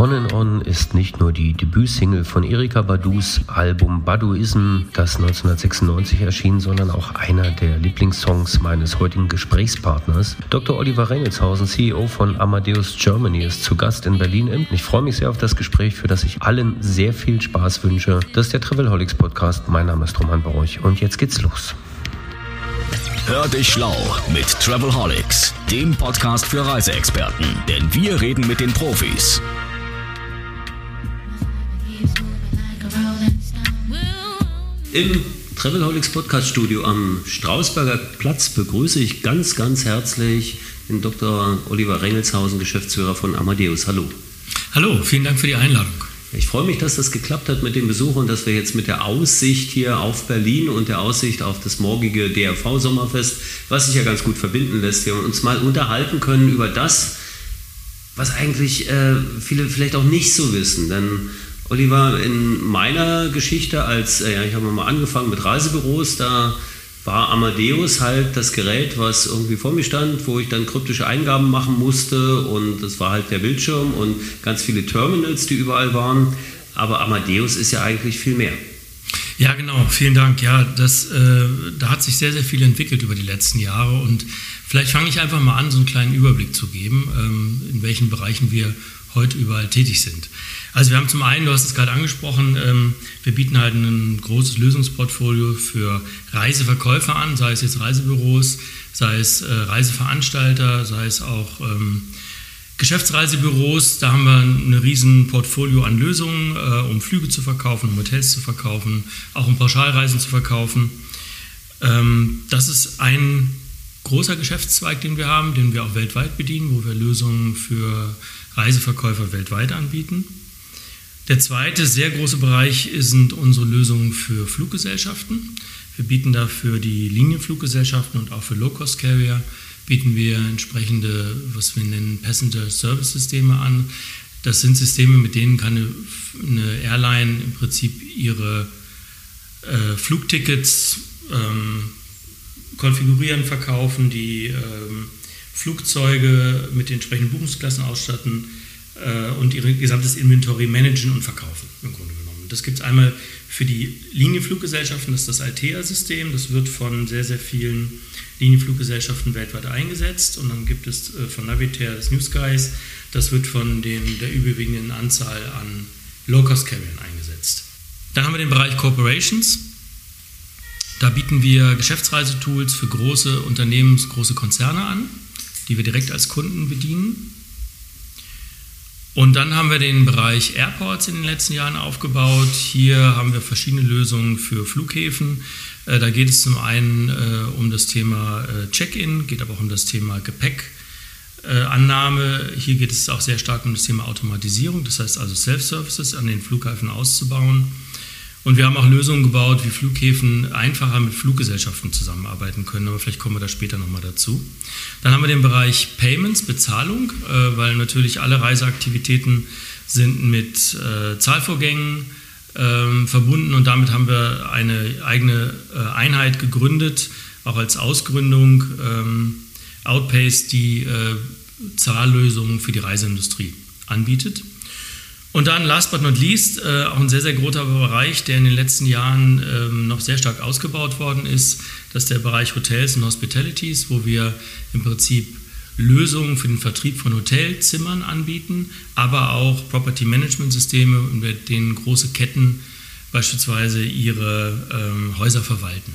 On and On ist nicht nur die Debütsingle von Erika Badus Album Baduism, das 1996 erschien, sondern auch einer der Lieblingssongs meines heutigen Gesprächspartners. Dr. Oliver Rengelshausen, CEO von Amadeus Germany, ist zu Gast in Berlin. Ich freue mich sehr auf das Gespräch, für das ich allen sehr viel Spaß wünsche. Das ist der Travelholics Podcast. Mein Name ist Roman Baruch und jetzt geht's los. Hör dich schlau mit Travelholics, dem Podcast für Reiseexperten, denn wir reden mit den Profis. Im Travelholics Podcast Studio am Strausberger Platz begrüße ich ganz, ganz herzlich den Dr. Oliver Rengelshausen, Geschäftsführer von Amadeus. Hallo. Hallo, vielen Dank für die Einladung. Ich freue mich, dass das geklappt hat mit dem Besuch und dass wir jetzt mit der Aussicht hier auf Berlin und der Aussicht auf das morgige DRV-Sommerfest, was sich ja ganz gut verbinden lässt, wir uns mal unterhalten können über das, was eigentlich äh, viele vielleicht auch nicht so wissen. Denn Oliver, in meiner Geschichte als, äh, ja, ich habe mal angefangen mit Reisebüros, da war Amadeus halt das Gerät, was irgendwie vor mir stand, wo ich dann kryptische Eingaben machen musste und das war halt der Bildschirm und ganz viele Terminals, die überall waren. Aber Amadeus ist ja eigentlich viel mehr. Ja, genau, vielen Dank. Ja, das, äh, da hat sich sehr, sehr viel entwickelt über die letzten Jahre und vielleicht fange ich einfach mal an, so einen kleinen Überblick zu geben, ähm, in welchen Bereichen wir heute überall tätig sind. Also wir haben zum einen, du hast es gerade angesprochen, ähm, wir bieten halt ein großes Lösungsportfolio für Reiseverkäufer an, sei es jetzt Reisebüros, sei es äh, Reiseveranstalter, sei es auch ähm, Geschäftsreisebüros. Da haben wir ein riesen Portfolio an Lösungen, äh, um Flüge zu verkaufen, um Hotels zu verkaufen, auch um Pauschalreisen zu verkaufen. Ähm, das ist ein großer Geschäftszweig, den wir haben, den wir auch weltweit bedienen, wo wir Lösungen für Reiseverkäufer weltweit anbieten. Der zweite sehr große Bereich sind unsere Lösungen für Fluggesellschaften. Wir bieten dafür die Linienfluggesellschaften und auch für Low-Cost-Carrier bieten wir entsprechende, was wir nennen, Passenger-Service-Systeme an. Das sind Systeme, mit denen kann eine, eine Airline im Prinzip ihre äh, Flugtickets ähm, konfigurieren, verkaufen, die ähm, Flugzeuge mit den entsprechenden Buchungsklassen ausstatten äh, und ihr gesamtes Inventory managen und verkaufen, im Grunde genommen. Das gibt es einmal für die Linienfluggesellschaften, ist das Altea-System, das wird von sehr, sehr vielen Linienfluggesellschaften weltweit eingesetzt und dann gibt es äh, von Navitaire das New Skies, das wird von den, der überwiegenden Anzahl an Low-Cost-Carriern eingesetzt. Dann haben wir den Bereich Corporations. Da bieten wir Geschäftsreisetools für große Unternehmen, große Konzerne an, die wir direkt als Kunden bedienen. Und dann haben wir den Bereich Airports in den letzten Jahren aufgebaut. Hier haben wir verschiedene Lösungen für Flughäfen. Äh, da geht es zum einen äh, um das Thema äh, Check-in, geht aber auch um das Thema Gepäckannahme. Hier geht es auch sehr stark um das Thema Automatisierung, das heißt also Self-Services an den Flughäfen auszubauen. Und wir haben auch Lösungen gebaut, wie Flughäfen einfacher mit Fluggesellschaften zusammenarbeiten können, aber vielleicht kommen wir da später nochmal dazu. Dann haben wir den Bereich Payments, Bezahlung, äh, weil natürlich alle Reiseaktivitäten sind mit äh, Zahlvorgängen ähm, verbunden und damit haben wir eine eigene äh, Einheit gegründet, auch als Ausgründung, ähm, Outpace, die Zahllösungen für die Reiseindustrie anbietet. Und dann, last but not least, äh, auch ein sehr, sehr großer Bereich, der in den letzten Jahren ähm, noch sehr stark ausgebaut worden ist, das ist der Bereich Hotels und Hospitalities, wo wir im Prinzip Lösungen für den Vertrieb von Hotelzimmern anbieten, aber auch Property Management Systeme, mit denen große Ketten beispielsweise ihre ähm, Häuser verwalten.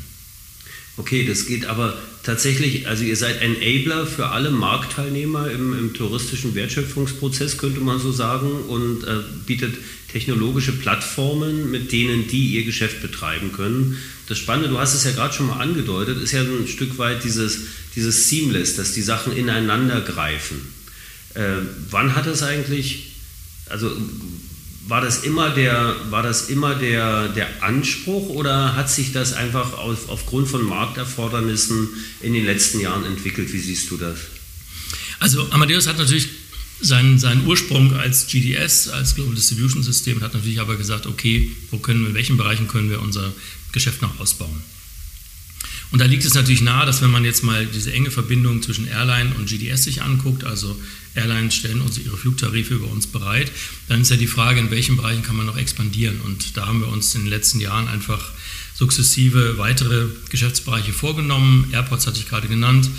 Okay, das geht aber tatsächlich, also ihr seid Enabler für alle Marktteilnehmer im, im touristischen Wertschöpfungsprozess, könnte man so sagen, und äh, bietet technologische Plattformen, mit denen die ihr Geschäft betreiben können. Das Spannende, du hast es ja gerade schon mal angedeutet, ist ja ein Stück weit dieses, dieses Seamless, dass die Sachen ineinander greifen. Äh, wann hat es eigentlich, also war das immer der, war das immer der, der Anspruch oder hat sich das einfach auf, aufgrund von Markterfordernissen in den letzten Jahren entwickelt? Wie siehst du das? Also Amadeus hat natürlich seinen, seinen Ursprung als GDS, als Global Distribution System, hat natürlich aber gesagt, okay, wo können wir, in welchen Bereichen können wir unser Geschäft noch ausbauen? Und da liegt es natürlich nahe, dass wenn man jetzt mal diese enge Verbindung zwischen Airline und GDS sich anguckt, also Airlines stellen uns ihre Flugtarife über uns bereit, dann ist ja die Frage, in welchen Bereichen kann man noch expandieren. Und da haben wir uns in den letzten Jahren einfach sukzessive weitere Geschäftsbereiche vorgenommen. Airports hatte ich gerade genannt.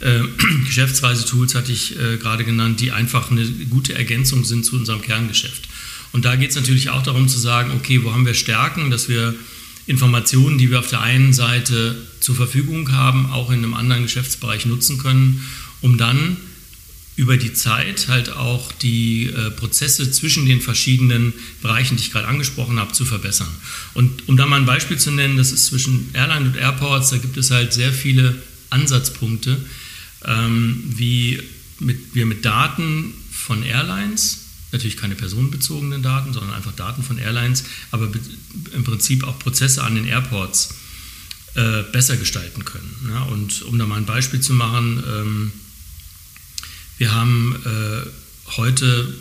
Äh, Geschäftsreisetools hatte ich äh, gerade genannt, die einfach eine gute Ergänzung sind zu unserem Kerngeschäft. Und da geht es natürlich auch darum zu sagen, okay, wo haben wir Stärken, dass wir Informationen, die wir auf der einen Seite zur Verfügung haben, auch in einem anderen Geschäftsbereich nutzen können, um dann über die Zeit halt auch die äh, Prozesse zwischen den verschiedenen Bereichen, die ich gerade angesprochen habe, zu verbessern. Und um da mal ein Beispiel zu nennen, das ist zwischen Airline und Airports, da gibt es halt sehr viele Ansatzpunkte, ähm, wie mit, wir mit Daten von Airlines, natürlich keine personenbezogenen Daten, sondern einfach Daten von Airlines, aber im Prinzip auch Prozesse an den Airports äh, besser gestalten können. Ja, und um da mal ein Beispiel zu machen, ähm, wir haben äh, heute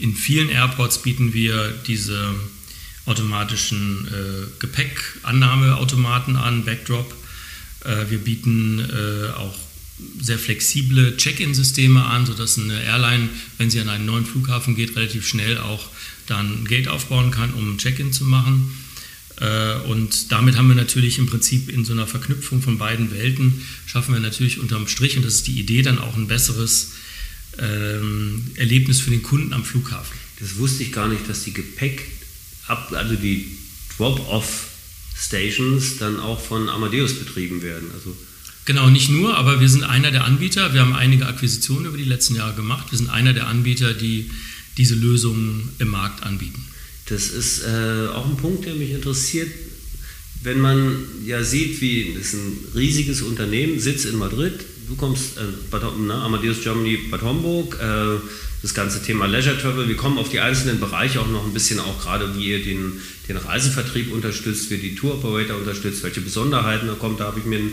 in vielen Airports bieten wir diese automatischen äh, Gepäckannahmeautomaten an, Backdrop. Äh, wir bieten äh, auch sehr flexible Check-in-Systeme an, sodass eine Airline, wenn sie an einen neuen Flughafen geht, relativ schnell auch dann Gate aufbauen kann, um ein Check-in zu machen. Äh, und damit haben wir natürlich im Prinzip in so einer Verknüpfung von beiden Welten, schaffen wir natürlich unterm Strich, und das ist die Idee, dann auch ein besseres ähm, Erlebnis für den Kunden am Flughafen. Das wusste ich gar nicht, dass die Gepäck, also die Drop-off-Stations dann auch von Amadeus betrieben werden. Also Genau, nicht nur, aber wir sind einer der Anbieter. Wir haben einige Akquisitionen über die letzten Jahre gemacht. Wir sind einer der Anbieter, die diese Lösungen im Markt anbieten. Das ist äh, auch ein Punkt, der mich interessiert. Wenn man ja sieht, wie das ist ein riesiges Unternehmen, Sitz in Madrid, du kommst, äh, Bad, ne, Amadeus Germany, Bad Homburg, äh, das ganze Thema Leisure Travel. Wir kommen auf die einzelnen Bereiche auch noch ein bisschen, auch gerade wie ihr den, den Reisevertrieb unterstützt, wie die Tour Operator unterstützt, welche Besonderheiten da kommt. Da habe ich mir ein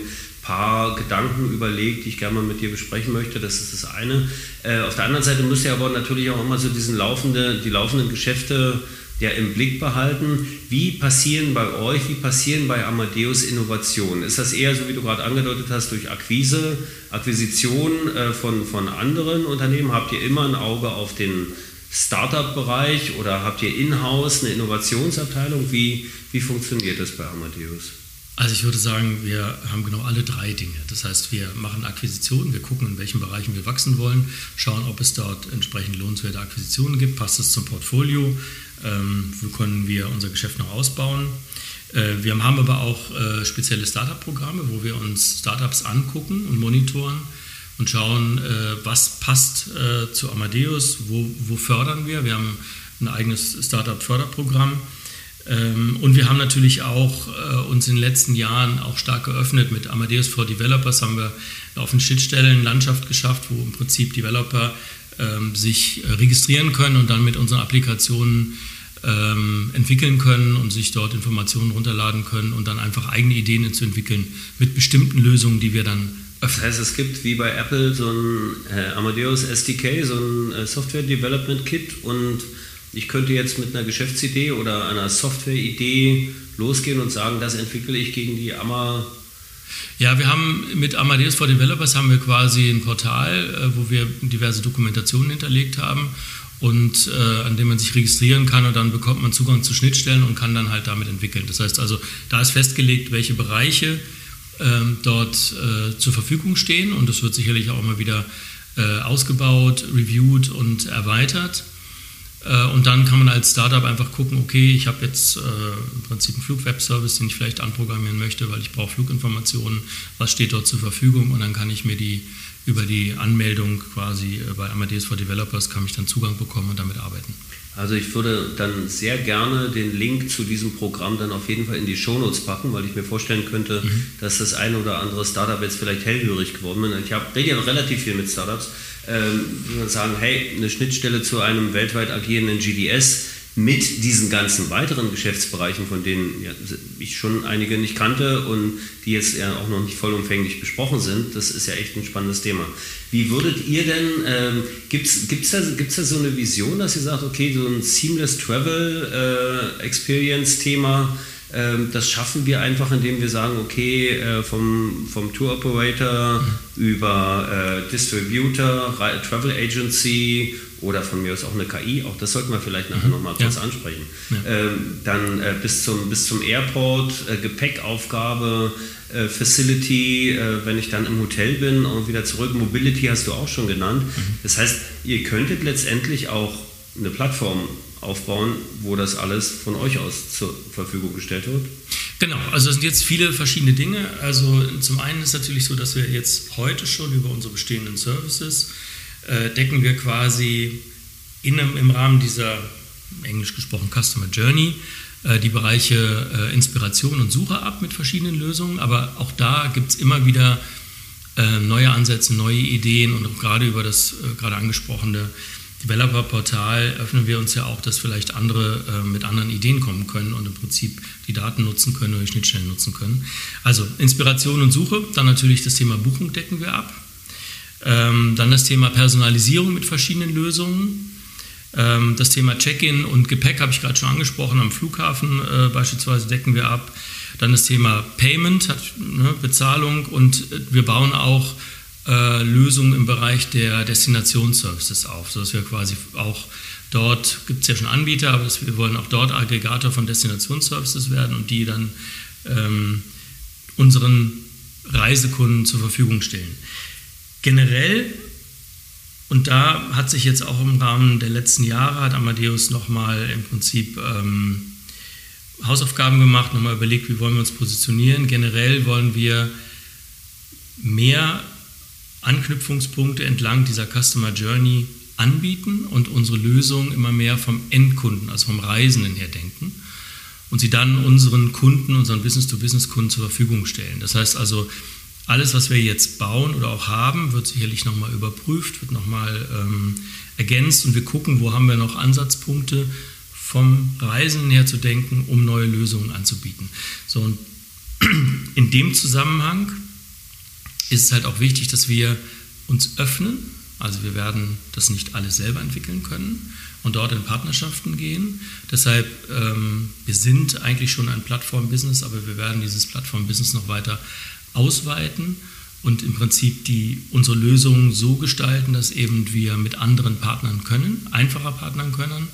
paar Gedanken überlegt, die ich gerne mal mit dir besprechen möchte. Das ist das eine. Äh, auf der anderen Seite müsst ihr aber natürlich auch immer so diesen laufende, die laufenden Geschäfte ja im Blick behalten. Wie passieren bei euch, wie passieren bei Amadeus Innovationen? Ist das eher so, wie du gerade angedeutet hast, durch Akquise, Akquisition äh, von, von anderen Unternehmen? Habt ihr immer ein Auge auf den Startup-Bereich oder habt ihr in-house eine Innovationsabteilung? Wie, wie funktioniert das bei Amadeus? Also ich würde sagen, wir haben genau alle drei Dinge. Das heißt, wir machen Akquisitionen, wir gucken, in welchen Bereichen wir wachsen wollen, schauen, ob es dort entsprechend lohnenswerte Akquisitionen gibt, passt es zum Portfolio, ähm, wo können wir unser Geschäft noch ausbauen. Äh, wir haben aber auch äh, spezielle Startup-Programme, wo wir uns Startups angucken und monitoren und schauen, äh, was passt zu Amadeus, wo, wo fördern wir. Wir haben ein eigenes Startup-Förderprogramm und wir haben natürlich auch äh, uns in den letzten Jahren auch stark geöffnet. Mit Amadeus for Developers haben wir auf den Schnittstellen Landschaft geschafft, wo im Prinzip Developer ähm, sich äh, registrieren können und dann mit unseren Applikationen ähm, entwickeln können und sich dort Informationen runterladen können und dann einfach eigene Ideen zu entwickeln mit bestimmten Lösungen, die wir dann öffnen. Das heißt, es gibt wie bei Apple so ein äh, Amadeus SDK, so ein Software Development Kit und ich könnte jetzt mit einer Geschäftsidee oder einer Softwareidee losgehen und sagen, das entwickle ich gegen die AMA. Ja, wir haben mit Amadeus for Developers haben wir quasi ein Portal, äh, wo wir diverse Dokumentationen hinterlegt haben und äh, an dem man sich registrieren kann und dann bekommt man Zugang zu Schnittstellen und kann dann halt damit entwickeln. Das heißt also, da ist festgelegt, welche Bereiche äh, dort äh, zur Verfügung stehen und das wird sicherlich auch immer wieder äh, ausgebaut, reviewed und erweitert. Äh, und dann kann man als Startup einfach gucken, okay, ich habe jetzt äh, im Prinzip einen Flugwebservice, den ich vielleicht anprogrammieren möchte, weil ich brauche Fluginformationen, was steht dort zur Verfügung und dann kann ich mir die über die Anmeldung quasi äh, bei Amadeus for Developers kann ich dann Zugang bekommen und damit arbeiten. Also ich würde dann sehr gerne den Link zu diesem Programm dann auf jeden Fall in die Shownotes packen, weil ich mir vorstellen könnte, mhm. dass das ein oder andere Startup jetzt vielleicht hellhörig geworden ist. Ich rede ja relativ viel mit Startups ähm, man sagen, hey, eine Schnittstelle zu einem weltweit agierenden GDS mit diesen ganzen weiteren Geschäftsbereichen, von denen ja, ich schon einige nicht kannte und die jetzt ja auch noch nicht vollumfänglich besprochen sind, das ist ja echt ein spannendes Thema. Wie würdet ihr denn, ähm, gibt es da, gibt's da so eine Vision, dass ihr sagt, okay, so ein Seamless Travel äh, Experience Thema, das schaffen wir einfach, indem wir sagen, okay, äh, vom, vom Tour Operator mhm. über äh, Distributor, Travel Agency oder von mir aus auch eine KI, auch das sollten wir vielleicht nachher mhm. nochmal kurz ja. ansprechen. Ja. Ähm, dann äh, bis, zum, bis zum Airport, äh, Gepäckaufgabe, äh, Facility, äh, wenn ich dann im Hotel bin und wieder zurück, Mobility hast du auch schon genannt. Mhm. Das heißt, ihr könntet letztendlich auch eine Plattform aufbauen, wo das alles von euch aus zur Verfügung gestellt wird? Genau, also es sind jetzt viele verschiedene Dinge. Also zum einen ist natürlich so, dass wir jetzt heute schon über unsere bestehenden Services äh, decken wir quasi in, im Rahmen dieser englisch gesprochen Customer Journey äh, die Bereiche äh, Inspiration und Suche ab mit verschiedenen Lösungen. Aber auch da gibt es immer wieder äh, neue Ansätze, neue Ideen und auch gerade über das äh, gerade angesprochene Developer-Portal öffnen wir uns ja auch, dass vielleicht andere äh, mit anderen Ideen kommen können und im Prinzip die Daten nutzen können oder die Schnittstellen nutzen können. Also Inspiration und Suche, dann natürlich das Thema Buchung decken wir ab. Ähm, dann das Thema Personalisierung mit verschiedenen Lösungen. Ähm, das Thema Check-in und Gepäck habe ich gerade schon angesprochen, am Flughafen äh, beispielsweise decken wir ab. Dann das Thema Payment, ne, Bezahlung und äh, wir bauen auch äh, Lösungen im Bereich der Destinationsservices auf, sodass wir quasi auch dort, gibt es ja schon Anbieter, aber wir wollen auch dort Aggregator von Destinationsservices werden und die dann ähm, unseren Reisekunden zur Verfügung stellen. Generell, und da hat sich jetzt auch im Rahmen der letzten Jahre, hat Amadeus nochmal im Prinzip ähm, Hausaufgaben gemacht, nochmal überlegt, wie wollen wir uns positionieren. Generell wollen wir mehr Anknüpfungspunkte entlang dieser Customer Journey anbieten und unsere Lösung immer mehr vom Endkunden, also vom Reisenden her denken und sie dann unseren Kunden, unseren Business-to-Business-Kunden zur Verfügung stellen. Das heißt also, alles, was wir jetzt bauen oder auch haben, wird sicherlich nochmal überprüft, wird nochmal ähm, ergänzt und wir gucken, wo haben wir noch Ansatzpunkte vom Reisenden her zu denken, um neue Lösungen anzubieten. So, und in dem Zusammenhang ist es halt auch wichtig, dass wir uns öffnen. Also wir werden das nicht alles selber entwickeln können und dort in Partnerschaften gehen. Deshalb, ähm, wir sind eigentlich schon ein Plattform-Business, aber wir werden dieses Plattform-Business noch weiter ausweiten und im Prinzip die, unsere Lösungen so gestalten, dass eben wir mit anderen Partnern können, einfacher partnern können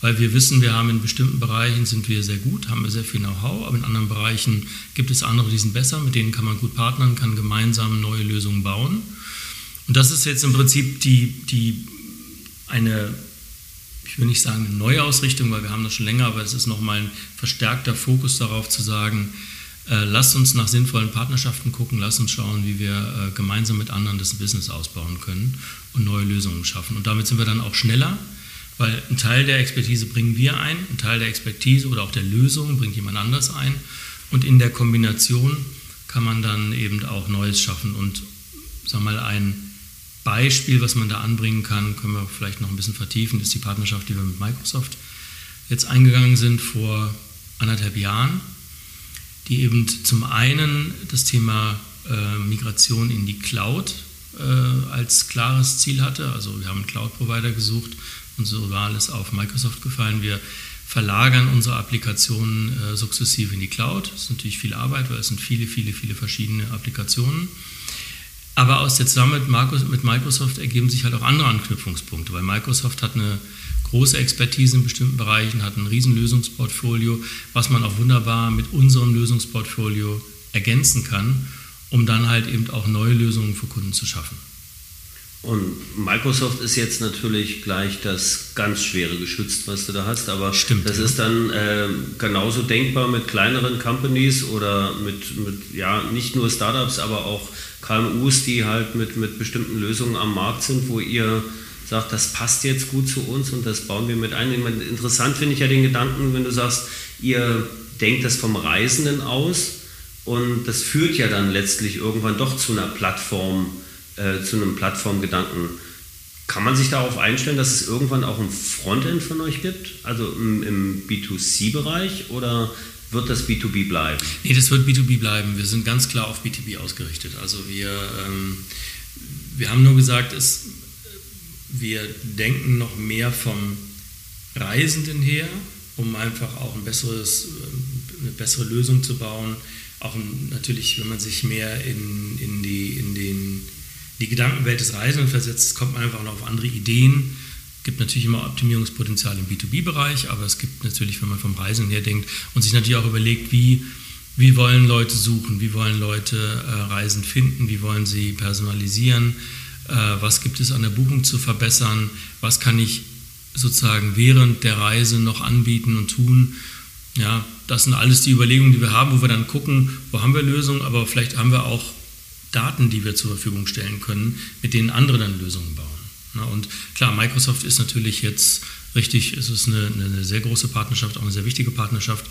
weil wir wissen, wir haben in bestimmten Bereichen sind wir sehr gut, haben wir sehr viel Know-how, aber in anderen Bereichen gibt es andere, die sind besser, mit denen kann man gut partnern, kann gemeinsam neue Lösungen bauen. Und das ist jetzt im Prinzip die, die eine, ich will nicht sagen eine Neuausrichtung, weil wir haben das schon länger, aber es ist nochmal ein verstärkter Fokus darauf zu sagen, äh, lasst uns nach sinnvollen Partnerschaften gucken, lasst uns schauen, wie wir äh, gemeinsam mit anderen das Business ausbauen können und neue Lösungen schaffen. Und damit sind wir dann auch schneller, weil ein Teil der Expertise bringen wir ein, ein Teil der Expertise oder auch der Lösung bringt jemand anders ein und in der Kombination kann man dann eben auch Neues schaffen und sag mal ein Beispiel, was man da anbringen kann, können wir vielleicht noch ein bisschen vertiefen, ist die Partnerschaft, die wir mit Microsoft jetzt eingegangen sind vor anderthalb Jahren, die eben zum einen das Thema äh, Migration in die Cloud äh, als klares Ziel hatte. Also wir haben einen Cloud-Provider gesucht, unsere Wahl ist auf Microsoft gefallen. Wir verlagern unsere Applikationen äh, sukzessive in die Cloud. Das ist natürlich viel Arbeit, weil es sind viele, viele, viele verschiedene Applikationen. Aber aus der Zusammenarbeit mit Microsoft ergeben sich halt auch andere Anknüpfungspunkte, weil Microsoft hat eine große Expertise in bestimmten Bereichen, hat ein riesen Lösungsportfolio, was man auch wunderbar mit unserem Lösungsportfolio ergänzen kann, um dann halt eben auch neue Lösungen für Kunden zu schaffen. Und Microsoft ist jetzt natürlich gleich das ganz schwere geschützt, was du da hast, aber Stimmt, das ja. ist dann äh, genauso denkbar mit kleineren Companies oder mit, mit, ja, nicht nur Startups, aber auch KMUs, die halt mit, mit bestimmten Lösungen am Markt sind, wo ihr sagt, das passt jetzt gut zu uns und das bauen wir mit ein. Meine, interessant finde ich ja den Gedanken, wenn du sagst, ihr denkt das vom Reisenden aus und das führt ja dann letztlich irgendwann doch zu einer Plattform äh, zu einem Plattformgedanken. Kann man sich darauf einstellen, dass es irgendwann auch ein Frontend von euch gibt, also im, im B2C-Bereich oder wird das B2B bleiben? Nee, das wird B2B bleiben. Wir sind ganz klar auf B2B ausgerichtet. Also wir, ähm, wir haben nur gesagt, es, wir denken noch mehr vom Reisenden her, um einfach auch ein besseres, eine bessere Lösung zu bauen. Auch natürlich, wenn man sich mehr in, in, die, in den, die Gedankenwelt des Reisenden versetzt, kommt man einfach noch auf andere Ideen. Es gibt natürlich immer Optimierungspotenzial im B2B-Bereich, aber es gibt natürlich, wenn man vom Reisen her denkt und sich natürlich auch überlegt, wie, wie wollen Leute suchen, wie wollen Leute äh, Reisen finden, wie wollen sie personalisieren, äh, was gibt es an der Buchung zu verbessern, was kann ich sozusagen während der Reise noch anbieten und tun. Ja, das sind alles die Überlegungen, die wir haben, wo wir dann gucken, wo haben wir Lösungen, aber vielleicht haben wir auch Daten, die wir zur Verfügung stellen können, mit denen andere dann Lösungen bauen. Und klar, Microsoft ist natürlich jetzt richtig, es ist eine, eine sehr große Partnerschaft, auch eine sehr wichtige Partnerschaft.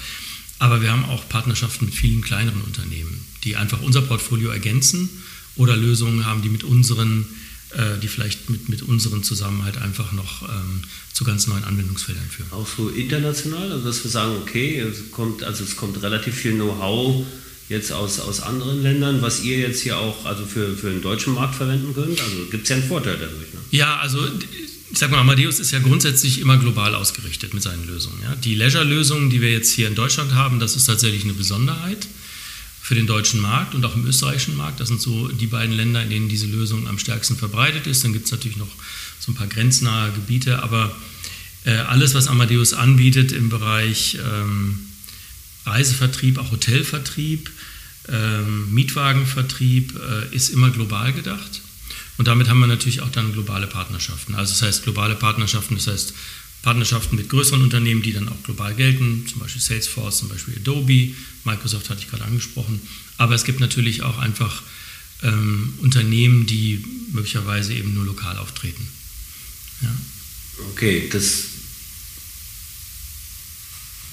Aber wir haben auch Partnerschaften mit vielen kleineren Unternehmen, die einfach unser Portfolio ergänzen oder Lösungen haben, die mit unseren äh, die vielleicht mit, mit unseren zusammen halt einfach noch ähm, zu ganz neuen Anwendungsfeldern führen. Auch so international, also dass wir sagen, okay, es kommt, also es kommt relativ viel Know-how jetzt aus, aus anderen Ländern, was ihr jetzt hier auch also für, für den deutschen Markt verwenden könnt. Also gibt es ja einen Vorteil dadurch. Ne? Ja, also ich sag mal, Amadeus ist ja grundsätzlich immer global ausgerichtet mit seinen Lösungen. Ja? Die Leisure-Lösungen, die wir jetzt hier in Deutschland haben, das ist tatsächlich eine Besonderheit für den deutschen Markt und auch im österreichischen Markt. Das sind so die beiden Länder, in denen diese Lösung am stärksten verbreitet ist. Dann gibt es natürlich noch so ein paar grenznahe Gebiete, aber äh, alles, was Amadeus anbietet im Bereich ähm, Reisevertrieb, auch Hotelvertrieb, ähm, Mietwagenvertrieb, äh, ist immer global gedacht. Und damit haben wir natürlich auch dann globale Partnerschaften. Also das heißt globale Partnerschaften, das heißt Partnerschaften mit größeren Unternehmen, die dann auch global gelten, zum Beispiel Salesforce, zum Beispiel Adobe, Microsoft hatte ich gerade angesprochen. Aber es gibt natürlich auch einfach ähm, Unternehmen, die möglicherweise eben nur lokal auftreten. Ja. Okay, das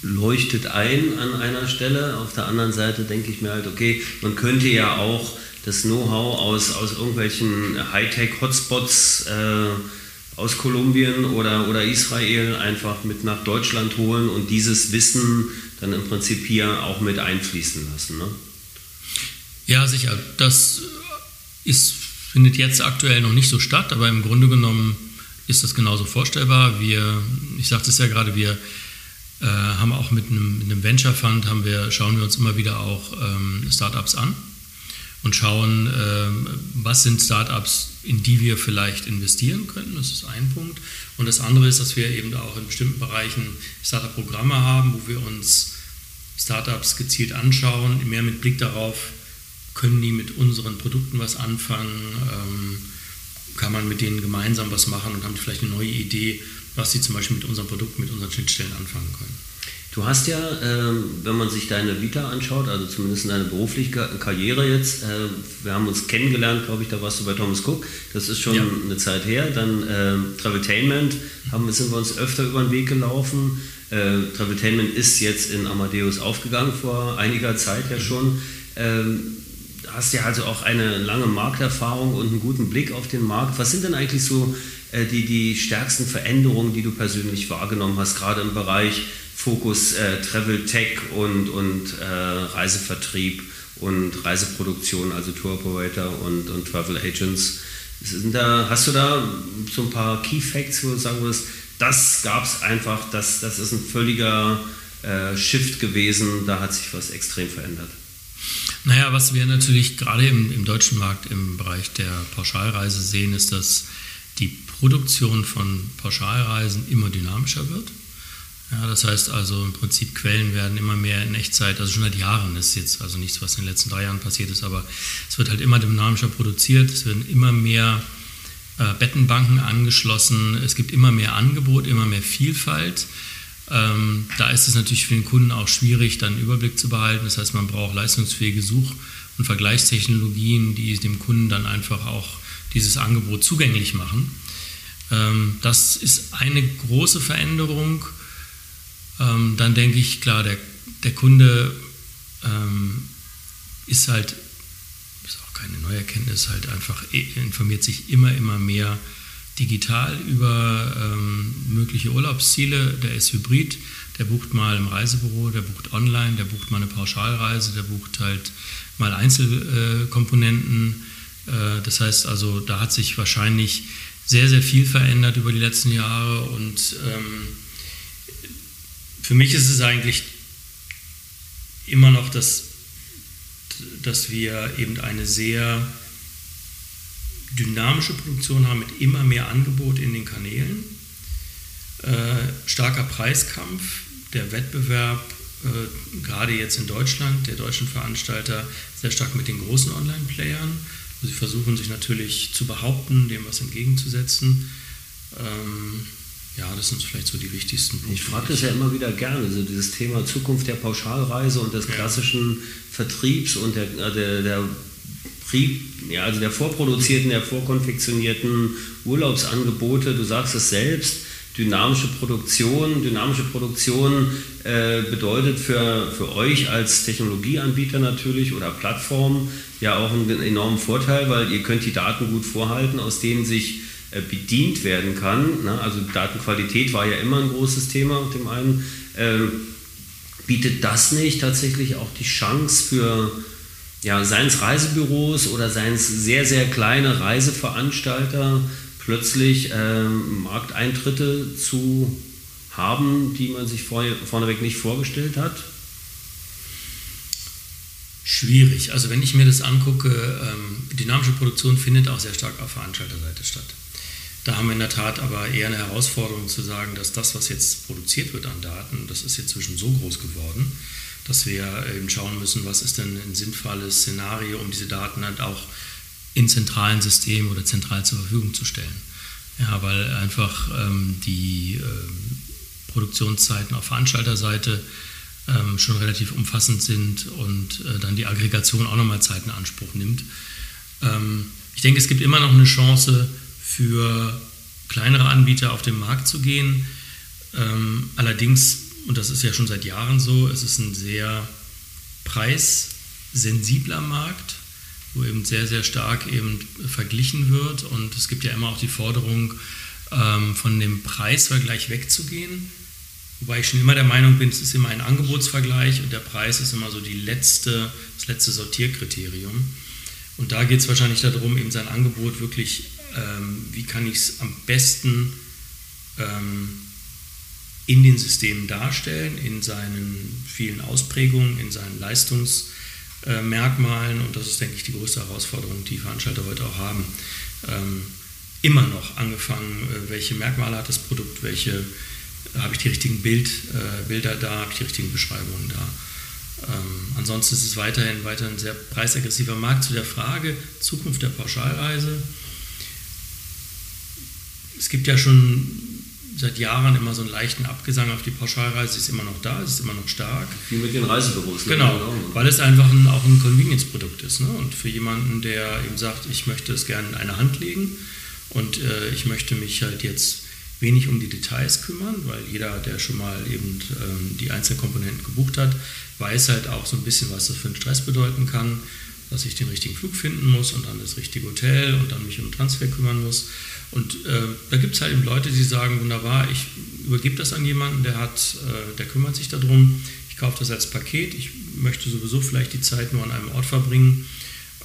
leuchtet ein an einer Stelle. Auf der anderen Seite denke ich mir halt, okay, man könnte ja auch das Know-how aus, aus irgendwelchen Hightech-Hotspots äh, aus Kolumbien oder, oder Israel einfach mit nach Deutschland holen und dieses Wissen dann im Prinzip hier auch mit einfließen lassen. Ne? Ja, sicher. Das ist, findet jetzt aktuell noch nicht so statt, aber im Grunde genommen ist das genauso vorstellbar. Wir, ich sagte es ja gerade, wir äh, haben auch mit einem, mit einem, Venture Fund, haben wir, schauen wir uns immer wieder auch ähm, Startups an und schauen, ähm, was sind Startups, in die wir vielleicht investieren könnten. Das ist ein Punkt. Und das andere ist, dass wir eben auch in bestimmten Bereichen Startup-Programme haben, wo wir uns Startups gezielt anschauen, mehr mit Blick darauf, können die mit unseren Produkten was anfangen, ähm, kann man mit denen gemeinsam was machen und haben vielleicht eine neue Idee, was sie zum Beispiel mit unseren Produkten, mit unseren Schnittstellen anfangen können. Du hast ja, ähm, wenn man sich deine Vita anschaut, also zumindest deine berufliche Karriere jetzt, äh, wir haben uns kennengelernt, glaube ich, da warst du bei Thomas Cook, das ist schon ja. eine Zeit her. Dann äh, Traveltainment, haben, sind wir uns öfter über den Weg gelaufen. Äh, Traveltainment ist jetzt in Amadeus aufgegangen vor einiger Zeit ja schon. Ähm, hast ja also auch eine lange Markterfahrung und einen guten Blick auf den Markt. Was sind denn eigentlich so die, die stärksten Veränderungen, die du persönlich wahrgenommen hast, gerade im Bereich Fokus äh, Travel Tech und, und äh, Reisevertrieb und Reiseproduktion, also Tour Operator und, und Travel Agents. Da, hast du da so ein paar Key Facts, wo du sagen wirst, das gab es einfach, das, das ist ein völliger äh, Shift gewesen, da hat sich was extrem verändert. Naja, was wir natürlich gerade im, im deutschen Markt im Bereich der Pauschalreise sehen, ist, dass Produktion von Pauschalreisen immer dynamischer wird. Ja, das heißt also im Prinzip Quellen werden immer mehr in Echtzeit, also schon seit Jahren ist jetzt also nichts, was in den letzten drei Jahren passiert ist, aber es wird halt immer dynamischer produziert, es werden immer mehr äh, Bettenbanken angeschlossen, es gibt immer mehr Angebot, immer mehr Vielfalt. Ähm, da ist es natürlich für den Kunden auch schwierig, dann einen Überblick zu behalten. Das heißt, man braucht leistungsfähige Such- und Vergleichstechnologien, die dem Kunden dann einfach auch dieses Angebot zugänglich machen. Ähm, das ist eine große Veränderung ähm, dann denke ich, klar, der, der Kunde ähm, ist halt, ist auch keine neue Erkenntnis, halt einfach informiert sich immer, immer mehr digital über ähm, mögliche Urlaubsziele. Der ist hybrid, der bucht mal im Reisebüro, der bucht online, der bucht mal eine Pauschalreise, der bucht halt mal Einzelkomponenten. Äh, das heißt also, da hat sich wahrscheinlich sehr, sehr viel verändert über die letzten Jahre und ähm, für mich ist es eigentlich immer noch, dass, dass wir eben eine sehr dynamische Produktion haben mit immer mehr Angebot in den Kanälen, äh, starker Preiskampf, der Wettbewerb, äh, gerade jetzt in Deutschland, der deutschen Veranstalter, sehr stark mit den großen Online-Playern. Sie versuchen sich natürlich zu behaupten, dem was entgegenzusetzen. Ähm, ja, das sind vielleicht so die wichtigsten Punkte. Ich frage das ja immer wieder gerne, so dieses Thema Zukunft der Pauschalreise und des klassischen ja. Vertriebs und der, äh, der, der ja, also der vorproduzierten, der vorkonfektionierten Urlaubsangebote. Du sagst es selbst, dynamische Produktion. Dynamische Produktion äh, bedeutet für, für euch als Technologieanbieter natürlich oder Plattform ja auch einen enormen Vorteil, weil ihr könnt die Daten gut vorhalten, aus denen sich äh, bedient werden kann. Ne? Also Datenqualität war ja immer ein großes Thema auf dem einen. Ähm, bietet das nicht tatsächlich auch die Chance für ja, seien es Reisebüros oder seien es sehr, sehr kleine Reiseveranstalter, plötzlich ähm, Markteintritte zu haben, die man sich vorher, vorneweg nicht vorgestellt hat? Schwierig. Also wenn ich mir das angucke, ähm, dynamische Produktion findet auch sehr stark auf Veranstalterseite statt. Da haben wir in der Tat aber eher eine Herausforderung zu sagen, dass das, was jetzt produziert wird an Daten, das ist jetzt zwischen so groß geworden, dass wir eben schauen müssen, was ist denn ein sinnvolles Szenario, um diese Daten halt auch in zentralen Systemen oder zentral zur Verfügung zu stellen. Ja, weil einfach ähm, die ähm, Produktionszeiten auf Veranstalterseite ähm, schon relativ umfassend sind und äh, dann die Aggregation auch nochmal Zeit in Anspruch nimmt. Ähm, ich denke, es gibt immer noch eine Chance für kleinere Anbieter auf den Markt zu gehen. Ähm, allerdings und das ist ja schon seit Jahren so, es ist ein sehr preissensibler Markt, wo eben sehr, sehr stark eben verglichen wird. Und es gibt ja immer auch die Forderung, ähm, von dem Preisvergleich wegzugehen. Wobei ich schon immer der Meinung bin, es ist immer ein Angebotsvergleich und der Preis ist immer so die letzte, das letzte Sortierkriterium. Und da geht es wahrscheinlich darum, eben sein Angebot wirklich, ähm, wie kann ich es am besten ähm, in den Systemen darstellen, in seinen vielen Ausprägungen, in seinen Leistungsmerkmalen. Und das ist, denke ich, die größte Herausforderung, die Veranstalter heute auch haben. Ähm, immer noch angefangen, äh, welche Merkmale hat das Produkt, welche habe ich die richtigen Bild, äh, Bilder da, habe ich die richtigen Beschreibungen da. Ähm, ansonsten ist es weiterhin, weiterhin ein sehr preisaggressiver Markt. Zu der Frage Zukunft der Pauschalreise. Es gibt ja schon seit Jahren immer so einen leichten Abgesang auf die Pauschalreise, sie ist immer noch da, sie ist immer noch stark. Wie mit den Reisebüros. Ne? Genau, genau, weil es einfach ein, auch ein Convenience-Produkt ist. Ne? Und für jemanden, der eben sagt, ich möchte es gerne in eine Hand legen und äh, ich möchte mich halt jetzt wenig um die Details kümmern, weil jeder, der schon mal eben ähm, die einzelnen Komponenten gebucht hat, weiß halt auch so ein bisschen, was das für einen Stress bedeuten kann, dass ich den richtigen Flug finden muss und dann das richtige Hotel und dann mich um Transfer kümmern muss. Und äh, da gibt es halt eben Leute, die sagen, wunderbar, ich übergebe das an jemanden, der, hat, äh, der kümmert sich darum, ich kaufe das als Paket, ich möchte sowieso vielleicht die Zeit nur an einem Ort verbringen,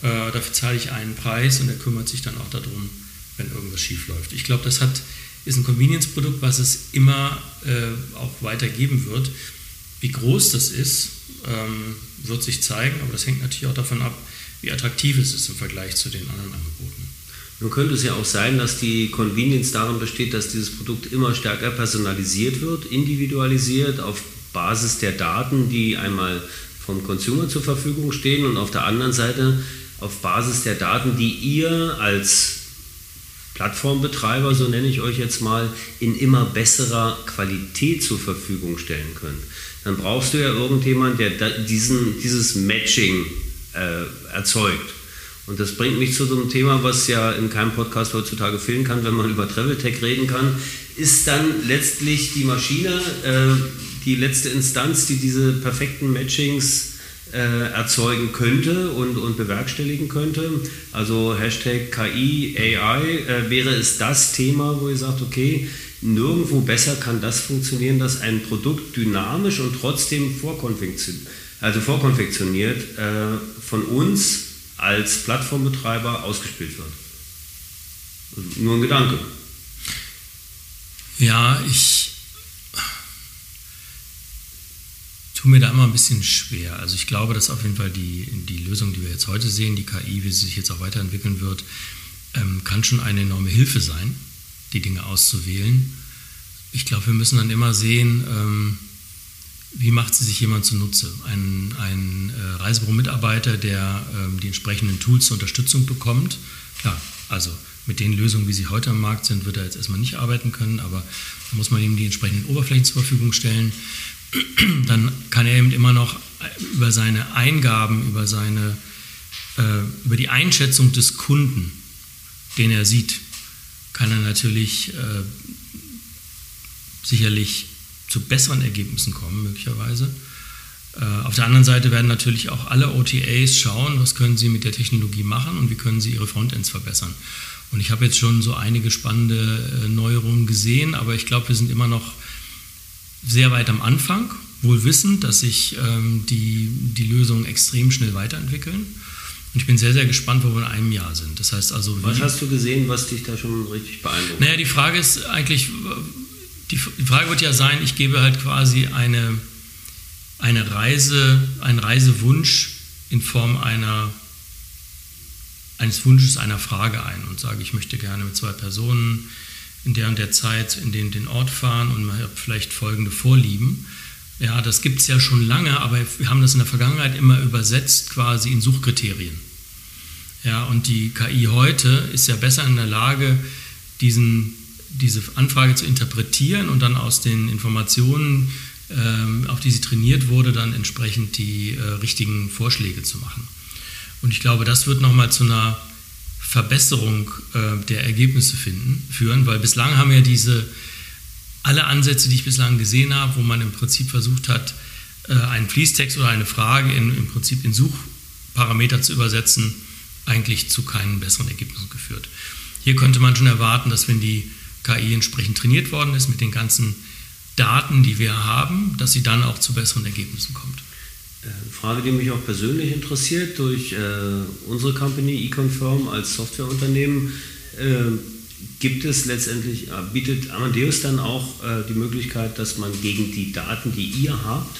äh, dafür zahle ich einen Preis und der kümmert sich dann auch darum, wenn irgendwas schief läuft. Ich glaube, das hat, ist ein Convenience-Produkt, was es immer äh, auch weitergeben wird. Wie groß das ist, ähm, wird sich zeigen, aber das hängt natürlich auch davon ab, wie attraktiv es ist im Vergleich zu den anderen Angeboten. Nun könnte es ja auch sein, dass die Convenience darin besteht, dass dieses Produkt immer stärker personalisiert wird, individualisiert auf Basis der Daten, die einmal vom Consumer zur Verfügung stehen und auf der anderen Seite auf Basis der Daten, die ihr als Plattformbetreiber, so nenne ich euch jetzt mal, in immer besserer Qualität zur Verfügung stellen könnt. Dann brauchst du ja irgendjemand, der diesen, dieses Matching äh, erzeugt. Und das bringt mich zu so einem Thema, was ja in keinem Podcast heutzutage fehlen kann, wenn man über Travel Tech reden kann, ist dann letztlich die Maschine äh, die letzte Instanz, die diese perfekten Matchings äh, erzeugen könnte und, und bewerkstelligen könnte. Also Hashtag KI, AI äh, wäre es das Thema, wo ihr sagt, okay, nirgendwo besser kann das funktionieren, dass ein Produkt dynamisch und trotzdem vorkonfektioniert, also vorkonfektioniert äh, von uns als Plattformbetreiber ausgespielt wird. Nur ein Gedanke. Ja, ich tue mir da immer ein bisschen schwer. Also ich glaube, dass auf jeden Fall die, die Lösung, die wir jetzt heute sehen, die KI, wie sie sich jetzt auch weiterentwickeln wird, ähm, kann schon eine enorme Hilfe sein, die Dinge auszuwählen. Ich glaube, wir müssen dann immer sehen, ähm, wie macht sie sich jemand zunutze? Ein, ein äh, Reisebüro-Mitarbeiter, der ähm, die entsprechenden Tools zur Unterstützung bekommt, klar, also mit den Lösungen, wie sie heute am Markt sind, wird er jetzt erstmal nicht arbeiten können, aber da muss man ihm die entsprechenden Oberflächen zur Verfügung stellen. Dann kann er eben immer noch über seine Eingaben, über, seine, äh, über die Einschätzung des Kunden, den er sieht, kann er natürlich äh, sicherlich zu besseren Ergebnissen kommen, möglicherweise. Äh, auf der anderen Seite werden natürlich auch alle OTAs schauen, was können sie mit der Technologie machen und wie können sie ihre Frontends verbessern. Und ich habe jetzt schon so einige spannende äh, Neuerungen gesehen, aber ich glaube, wir sind immer noch sehr weit am Anfang, wohl wissend, dass sich ähm, die, die Lösungen extrem schnell weiterentwickeln. Und ich bin sehr, sehr gespannt, wo wir in einem Jahr sind. Das heißt also. Was hast du gesehen, was dich da schon richtig beeindruckt? Naja, die Frage ist eigentlich, die, Frage wird ja sein, ich gebe halt quasi eine, eine Reise, einen Reisewunsch in Form einer eines Wunsches, einer Frage ein und sage, ich möchte gerne mit zwei Personen in der und der Zeit in den, den Ort fahren und man hat vielleicht folgende Vorlieben. Ja, das gibt es ja schon lange, aber wir haben das in der Vergangenheit immer übersetzt quasi in Suchkriterien. Ja, und die KI heute ist ja besser in der Lage, diesen, diese Anfrage zu interpretieren und dann aus den Informationen, ähm, auf die sie trainiert wurde, dann entsprechend die äh, richtigen Vorschläge zu machen. Und ich glaube, das wird nochmal zu einer Verbesserung äh, der Ergebnisse finden, führen, weil bislang haben wir diese, alle Ansätze, die ich bislang gesehen habe, wo man im Prinzip versucht hat, äh, einen Fließtext oder eine Frage in, im Prinzip in Suchparameter zu übersetzen, eigentlich zu keinen besseren Ergebnissen geführt. Hier könnte man schon erwarten, dass wenn die KI entsprechend trainiert worden ist mit den ganzen Daten, die wir haben, dass sie dann auch zu besseren Ergebnissen kommt. Äh, Frage, die mich auch persönlich interessiert, durch äh, unsere Company eConfirm als Softwareunternehmen, äh, gibt es letztendlich, äh, bietet Amadeus dann auch äh, die Möglichkeit, dass man gegen die Daten, die ihr habt,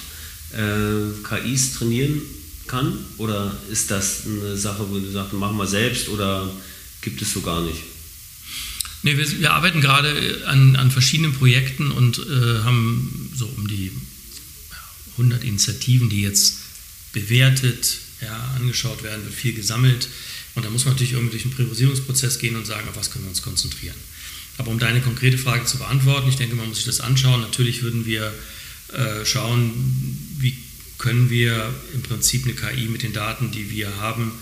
äh, KIs trainieren kann? Oder ist das eine Sache, wo du sagst, machen wir selbst oder gibt es so gar nicht? Nee, wir, wir arbeiten gerade an, an, verschiedenen Projekten und haben so um die 100 Initiativen, die jetzt bewertet, ja, angeschaut werden, wird viel gesammelt. Und da muss man natürlich irgendwie durch einen Priorisierungsprozess gehen und sagen, auf was können wir uns konzentrieren. Aber um deine konkrete Frage zu beantworten, ich denke, man muss sich das anschauen. Natürlich würden wir äh, schauen, wie können wir im Prinzip eine KI mit den Daten, die wir haben,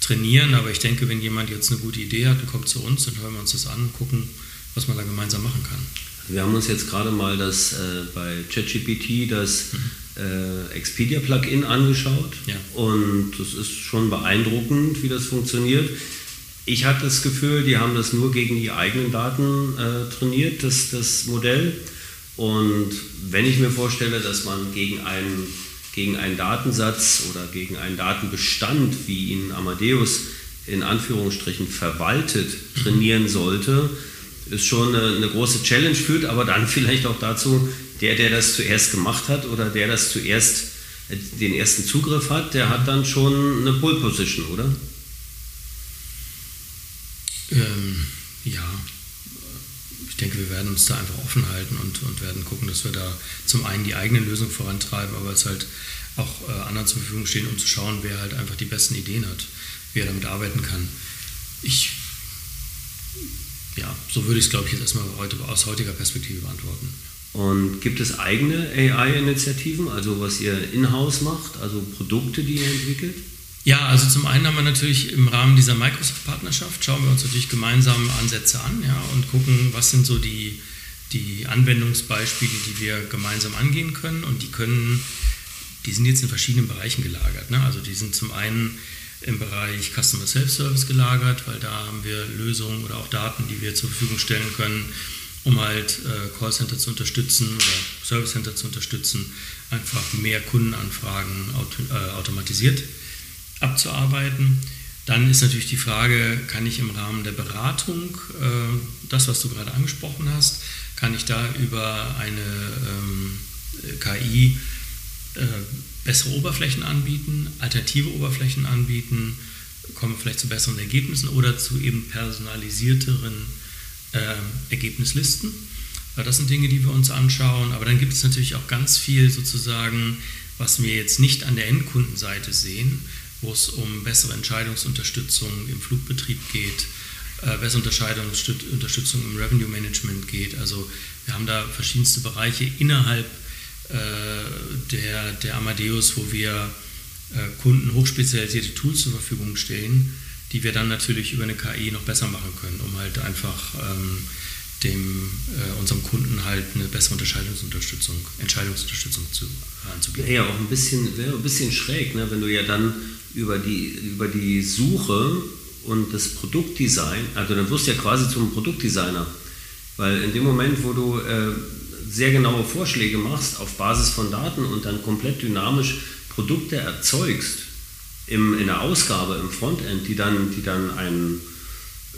trainieren. Aber ich denke, wenn jemand jetzt eine gute Idee hat und kommt zu uns, dann hören wir uns das an und gucken, was man da gemeinsam machen kann. Wir haben uns jetzt gerade mal das äh, bei ChatGPT das mhm äh, Expedia-Plugin angeschaut ja. und das ist schon beeindruckend, wie das funktioniert. Ich hatte das Gefühl, die haben das nur gegen die eigenen Daten äh, trainiert, das, das Modell. Und wenn ich mir vorstelle, dass man gegen einen, gegen einen Datensatz oder gegen einen Datenbestand, wie ihn Amadeus in Anführungsstrichen verwaltet, trainieren sollte, ist schon eine, eine große Challenge, führt aber dann vielleicht auch dazu, der, der das zuerst gemacht hat oder der das zuerst äh, den ersten Zugriff hat, der hat dann schon eine Pole Position, oder? Ähm, ja, ich denke, wir werden uns da einfach offen halten und, und werden gucken, dass wir da zum einen die eigene Lösung vorantreiben, aber es halt auch äh, anderen zur Verfügung stehen, um zu schauen, wer halt einfach die besten Ideen hat, wie er damit arbeiten kann. Ich, ja, so würde ich es, glaube ich, jetzt erstmal heute, aus heutiger Perspektive beantworten. Und gibt es eigene AI-Initiativen, also was ihr in-house macht, also Produkte, die ihr entwickelt? Ja, also zum einen haben wir natürlich im Rahmen dieser Microsoft-Partnerschaft, schauen wir uns natürlich gemeinsam Ansätze an ja, und gucken, was sind so die, die Anwendungsbeispiele, die wir gemeinsam angehen können. Und die können, die sind jetzt in verschiedenen Bereichen gelagert. Ne? Also die sind zum einen im Bereich Customer Self-Service gelagert, weil da haben wir Lösungen oder auch Daten, die wir zur Verfügung stellen können, um halt äh, Callcenter zu unterstützen oder Service Center zu unterstützen, einfach mehr Kundenanfragen auto, äh, automatisiert abzuarbeiten. Dann ist natürlich die Frage, kann ich im Rahmen der Beratung äh, das, was du gerade angesprochen hast, kann ich da über eine ähm, KI äh, bessere Oberflächen anbieten, alternative Oberflächen anbieten, kommen vielleicht zu besseren Ergebnissen oder zu eben personalisierteren Ergebnislisten. Das sind Dinge, die wir uns anschauen. Aber dann gibt es natürlich auch ganz viel sozusagen, was wir jetzt nicht an der Endkundenseite sehen, wo es um bessere Entscheidungsunterstützung im Flugbetrieb geht, äh, bessere Unterstützung im Revenue Management geht. Also wir haben da verschiedenste Bereiche innerhalb äh, der, der Amadeus, wo wir äh, Kunden hochspezialisierte Tools zur Verfügung stellen, die wir dann natürlich über eine KI noch besser machen können, um halt einfach ähm, dem, äh, unserem Kunden halt eine bessere Unterscheidungsunterstützung, Entscheidungsunterstützung zu, anzubieten. Ja, auch ein bisschen, wäre ein bisschen schräg, ne, wenn du ja dann über die, über die Suche und das Produktdesign, also dann wirst du ja quasi zum Produktdesigner, weil in dem Moment, wo du äh, sehr genaue Vorschläge machst auf Basis von Daten und dann komplett dynamisch Produkte erzeugst im, in der Ausgabe im Frontend, die dann, die dann ein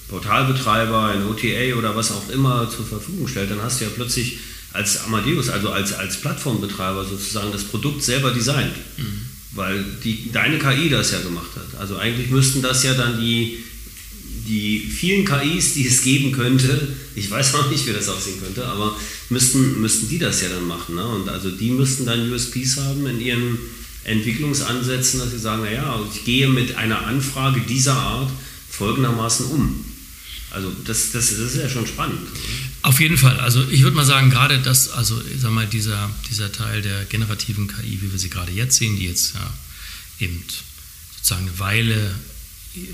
Portalbetreiber, ein OTA oder was auch immer zur Verfügung stellt, dann hast du ja plötzlich als Amadeus, also als, als Plattformbetreiber sozusagen das Produkt selber designt. Mhm. Weil die, deine KI das ja gemacht hat. Also eigentlich müssten das ja dann die, die vielen KIs, die es geben könnte, ich weiß noch nicht, wie das aussehen könnte, aber müssten, müssten die das ja dann machen. Ne? Und also die müssten dann USPs haben in ihren Entwicklungsansätzen, dass sie sagen, naja, ich gehe mit einer Anfrage dieser Art folgendermaßen um. Also das, das, das ist ja schon spannend. Auf jeden Fall. Also ich würde mal sagen, gerade das, also ich sag mal, dieser, dieser Teil der generativen KI, wie wir sie gerade jetzt sehen, die jetzt ja eben sozusagen eine Weile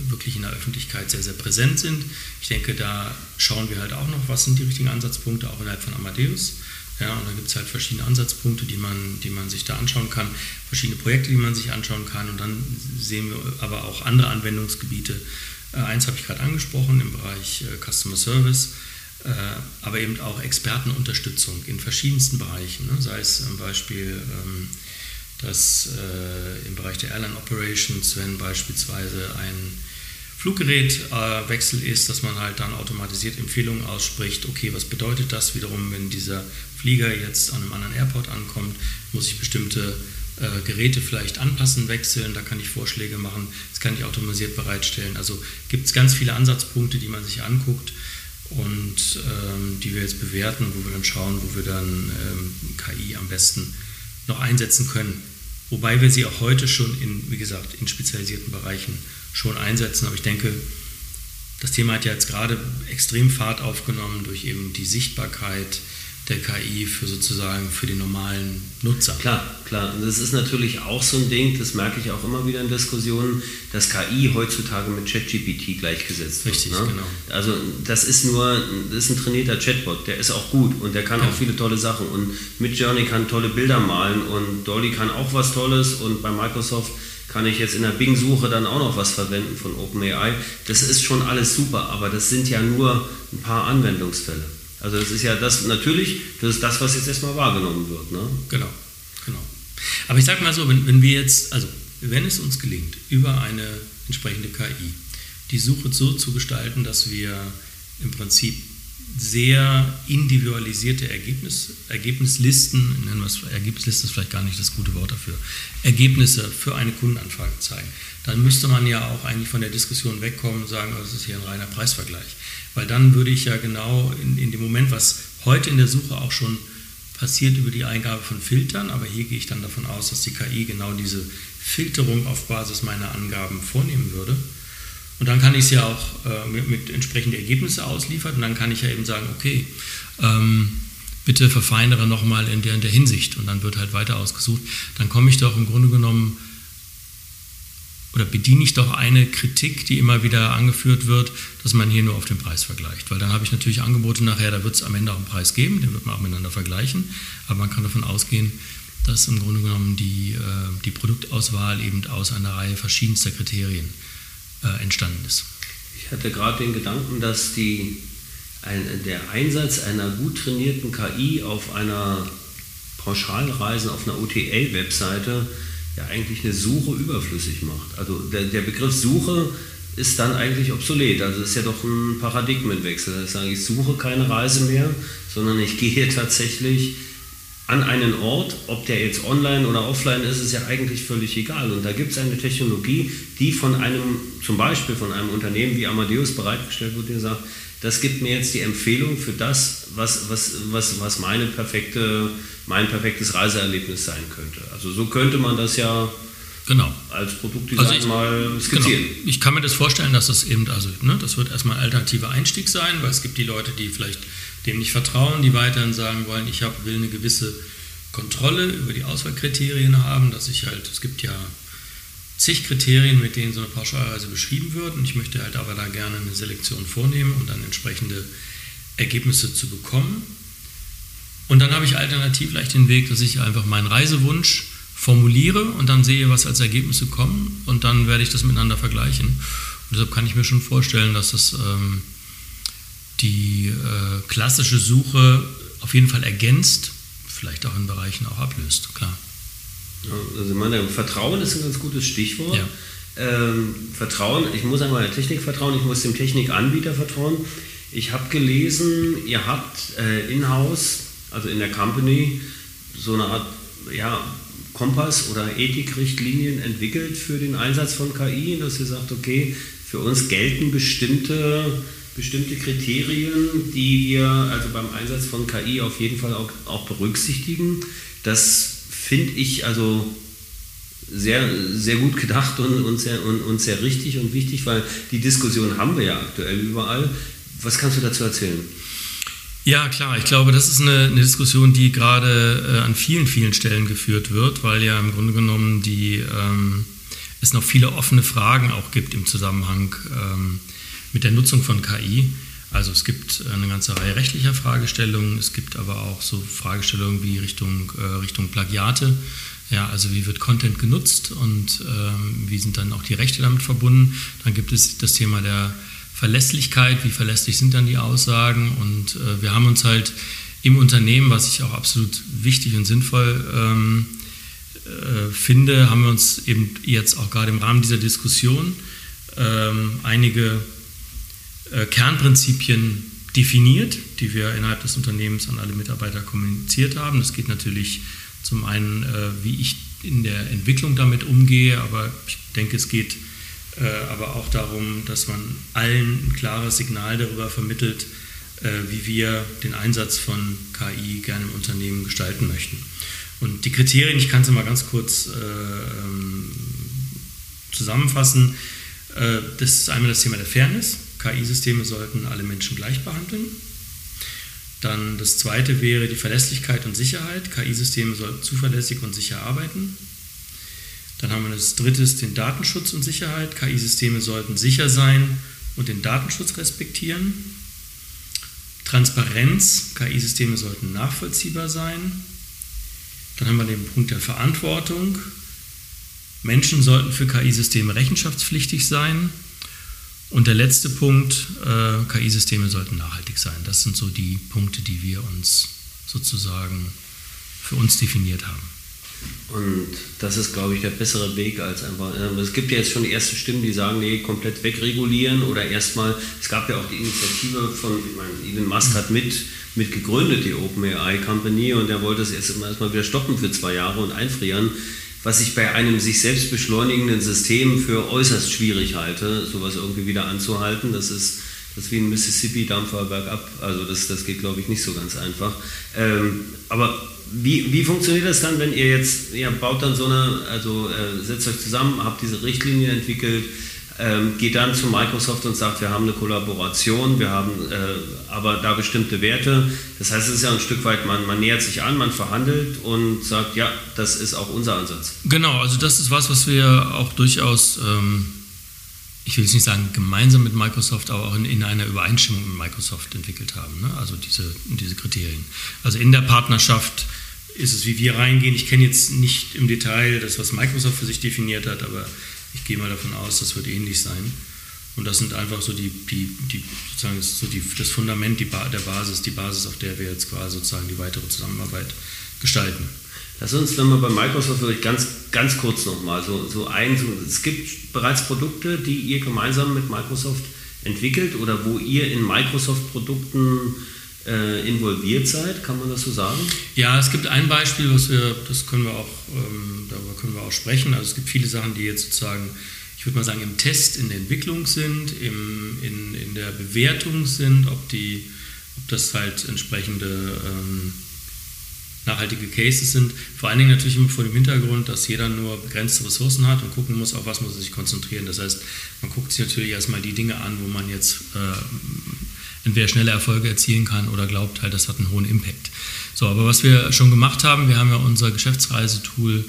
wirklich in der Öffentlichkeit sehr, sehr präsent sind. Ich denke, da schauen wir halt auch noch, was sind die richtigen Ansatzpunkte, auch innerhalb von Amadeus. Ja, und da gibt es halt verschiedene Ansatzpunkte, die man, die man sich da anschauen kann, verschiedene Projekte, die man sich anschauen kann. Und dann sehen wir aber auch andere Anwendungsgebiete, äh, eins habe ich gerade angesprochen im Bereich äh, Customer Service, äh, aber eben auch Expertenunterstützung in verschiedensten Bereichen, ne? sei es zum Beispiel ähm, dass im Bereich der Airline Operations, wenn beispielsweise ein Fluggerätwechsel ist, dass man halt dann automatisiert Empfehlungen ausspricht, okay, was bedeutet das wiederum, wenn dieser Flieger jetzt an einem anderen Airport ankommt, muss ich bestimmte äh, Geräte vielleicht anpassen, wechseln, da kann ich Vorschläge machen, das kann ich automatisiert bereitstellen. Also gibt es ganz viele Ansatzpunkte, die man sich anguckt und ähm, die wir jetzt bewerten, wo wir dann schauen, wo wir dann ähm, KI am besten noch einsetzen können. Wobei wir sie auch heute schon in, wie gesagt, in spezialisierten Bereichen schon einsetzen. Aber ich denke, das Thema hat ja jetzt gerade extrem Fahrt aufgenommen durch eben die Sichtbarkeit, der KI für sozusagen für den normalen Nutzer. Klar, klar. Und das ist natürlich auch so ein Ding, das merke ich auch immer wieder in Diskussionen, dass KI heutzutage mit ChatGPT gleichgesetzt wird. Richtig, ne? genau. Also das ist nur, das ist ein trainierter Chatbot, der ist auch gut und der kann ja. auch viele tolle Sachen und Midjourney kann tolle Bilder malen und Dolly kann auch was Tolles und bei Microsoft kann ich jetzt in der Bing-Suche dann auch noch was verwenden von OpenAI. Das ist schon alles super, aber das sind ja nur ein paar Anwendungsfälle. Also das ist ja das natürlich, das ist das, was jetzt erstmal wahrgenommen wird. Ne? Genau, genau. Aber ich sage mal so, wenn, wenn wir jetzt, also wenn es uns gelingt, über eine entsprechende KI die Suche so zu gestalten, dass wir im Prinzip sehr individualisierte Ergebnis, Ergebnislisten, nennen wir es Ergebnisliste ist vielleicht gar nicht das gute Wort dafür, Ergebnisse für eine Kundenanfrage zeigen, dann müsste man ja auch eigentlich von der Diskussion wegkommen und sagen, oh, das ist hier ein reiner Preisvergleich. Weil dann würde ich ja genau in, in dem Moment, was heute in der Suche auch schon passiert über die Eingabe von Filtern, aber hier gehe ich dann davon aus, dass die KI genau diese Filterung auf Basis meiner Angaben vornehmen würde. Und dann kann ich es ja auch äh, mit, mit entsprechenden Ergebnissen ausliefern und dann kann ich ja eben sagen, okay, ähm, bitte verfeinere nochmal in der, in der Hinsicht und dann wird halt weiter ausgesucht. Dann komme ich doch im Grunde genommen oder bediene ich doch eine Kritik, die immer wieder angeführt wird, dass man hier nur auf den Preis vergleicht. Weil dann habe ich natürlich Angebote nachher, da wird es am Ende auch einen Preis geben, den wird man auch miteinander vergleichen. Aber man kann davon ausgehen, dass im Grunde genommen die, äh, die Produktauswahl eben aus einer Reihe verschiedenster Kriterien äh, entstanden ist. Ich hatte gerade den Gedanken, dass die, ein, der Einsatz einer gut trainierten KI auf einer Pauschalreise, auf einer OTA-Webseite ja eigentlich eine Suche überflüssig macht. Also der, der Begriff Suche ist dann eigentlich obsolet. Also es ist ja doch ein Paradigmenwechsel. Ich sage, ich suche keine Reise mehr, sondern ich gehe tatsächlich an einen Ort, ob der jetzt online oder offline ist, ist ja eigentlich völlig egal. Und da gibt es eine Technologie, die von einem, zum Beispiel von einem Unternehmen wie Amadeus bereitgestellt wird, der sagt, das gibt mir jetzt die Empfehlung für das, was, was, was, was meine perfekte, mein perfektes Reiseerlebnis sein könnte. Also so könnte man das ja genau. als Produktdesign also ich, mal skizzieren. Genau. Ich kann mir das vorstellen, dass das eben, also ne, das wird erstmal ein alternativer Einstieg sein, weil es gibt die Leute, die vielleicht dem nicht vertrauen, die weiterhin sagen wollen, ich hab, will eine gewisse Kontrolle über die Auswahlkriterien haben, dass ich halt, es gibt ja zig Kriterien, mit denen so eine Pauschalreise beschrieben wird. Und ich möchte halt aber da gerne eine Selektion vornehmen, um dann entsprechende Ergebnisse zu bekommen. Und dann habe ich alternativ leicht den Weg, dass ich einfach meinen Reisewunsch formuliere und dann sehe, was als Ergebnisse kommen. Und dann werde ich das miteinander vergleichen. Und deshalb kann ich mir schon vorstellen, dass das ähm, die äh, klassische Suche auf jeden Fall ergänzt, vielleicht auch in Bereichen auch ablöst, klar. Also ich meine, Vertrauen ist ein ganz gutes Stichwort. Ja. Ähm, Vertrauen, ich muss einmal der Technik vertrauen, ich muss dem Technikanbieter vertrauen. Ich habe gelesen, ihr habt äh, in-house, also in der Company, so eine Art ja, Kompass oder Ethikrichtlinien entwickelt für den Einsatz von KI, dass ihr sagt, okay, für uns gelten bestimmte, bestimmte Kriterien, die wir also beim Einsatz von KI auf jeden Fall auch, auch berücksichtigen. Das finde ich also sehr, sehr gut gedacht und, und, sehr, und, und sehr richtig und wichtig, weil die Diskussion haben wir ja aktuell überall. Was kannst du dazu erzählen? Ja, klar. Ich glaube, das ist eine, eine Diskussion, die gerade äh, an vielen, vielen Stellen geführt wird, weil ja im Grunde genommen die, ähm, es noch viele offene Fragen auch gibt im Zusammenhang ähm, mit der Nutzung von KI. Also es gibt eine ganze Reihe rechtlicher Fragestellungen, es gibt aber auch so Fragestellungen wie Richtung, äh, Richtung Plagiate. Ja, also wie wird Content genutzt und ähm, wie sind dann auch die Rechte damit verbunden. Dann gibt es das Thema der Verlässlichkeit, wie verlässlich sind dann die Aussagen und äh, wir haben uns halt im Unternehmen, was ich auch absolut wichtig und sinnvoll ähm, äh, finde, haben wir uns eben jetzt auch gerade im Rahmen dieser Diskussion ähm, einige äh, Kernprinzipien definiert, die wir innerhalb des Unternehmens an alle Mitarbeiter kommuniziert haben. Das geht natürlich zum einen, äh, wie ich in der Entwicklung damit umgehe, aber ich denke, es geht aber auch darum, dass man allen ein klares Signal darüber vermittelt, wie wir den Einsatz von KI gerne im Unternehmen gestalten möchten. Und die Kriterien, ich kann es mal ganz kurz ähm, zusammenfassen. Das ist einmal das Thema der Fairness. KI-Systeme sollten alle Menschen gleich behandeln. Dann das zweite wäre die Verlässlichkeit und Sicherheit. KI-Systeme sollten zuverlässig und sicher arbeiten. Dann haben wir das dritte, den Datenschutz und Sicherheit. KI-Systeme sollten sicher sein und den Datenschutz respektieren. Transparenz. KI-Systeme sollten nachvollziehbar sein. Dann haben wir den Punkt der Verantwortung. Menschen sollten für KI-Systeme rechenschaftspflichtig sein. Und der letzte Punkt, äh, KI-Systeme sollten nachhaltig sein. Das sind so die Punkte, die wir uns sozusagen für uns definiert haben. Und das ist, glaube ich, der bessere Weg als einfach. Äh, es gibt ja jetzt schon die ersten Stimmen, die sagen, nee, komplett wegregulieren oder erstmal. Es gab ja auch die Initiative von, ich meine, Elon Musk hat mit, mit gegründet, die OpenAI Company, und er wollte es jetzt erstmal wieder stoppen für zwei Jahre und einfrieren was ich bei einem sich selbst beschleunigenden System für äußerst schwierig halte, sowas irgendwie wieder anzuhalten. Das ist, das ist wie ein Mississippi-Dampfer bergab. Also das, das geht, glaube ich, nicht so ganz einfach. Ähm, aber wie, wie funktioniert das dann, wenn ihr jetzt, ihr baut dann so eine, also äh, setzt euch zusammen, habt diese Richtlinie entwickelt, ähm, geht dann zu Microsoft und sagt, wir haben eine Kollaboration, wir haben äh, aber da bestimmte Werte. Das heißt, es ist ja ein Stück weit, man, man nähert sich an, man verhandelt und sagt, ja, das ist auch unser Ansatz. Genau, also das ist was, was wir auch durchaus, ähm, ich will jetzt nicht sagen gemeinsam mit Microsoft, aber auch in, in einer Übereinstimmung mit Microsoft entwickelt haben. Ne? Also diese, diese Kriterien. Also in der Partnerschaft ist es, wie wir reingehen. Ich kenne jetzt nicht im Detail das, was Microsoft für sich definiert hat, aber ich gehe mal davon aus, das wird ähnlich sein. Und das sind einfach so die, die, die sozusagen so die, das Fundament, die ba der Basis, die Basis, auf der wir jetzt quasi sozusagen die weitere Zusammenarbeit gestalten. Lass uns dann mal bei Microsoft vielleicht ganz, ganz kurz nochmal so, so ein, so, es gibt bereits Produkte, die ihr gemeinsam mit Microsoft entwickelt oder wo ihr in Microsoft-Produkten äh, involviert seid, kann man das so sagen? Ja, es gibt ein Beispiel, was wir, das können wir auch, ähm, darüber können wir auch sprechen. Also es gibt viele Sachen, die jetzt sozusagen, ich würde mal sagen, im Test, in der Entwicklung sind, im, in, in der Bewertung sind, ob, die, ob das halt entsprechende ähm, nachhaltige Cases sind. Vor allen Dingen natürlich immer vor dem Hintergrund, dass jeder nur begrenzte Ressourcen hat und gucken muss, auf was muss er sich konzentrieren. Das heißt, man guckt sich natürlich erstmal die Dinge an, wo man jetzt äh, entweder schnelle Erfolge erzielen kann oder glaubt halt, das hat einen hohen Impact. So, aber was wir schon gemacht haben, wir haben ja unser Geschäftsreisetool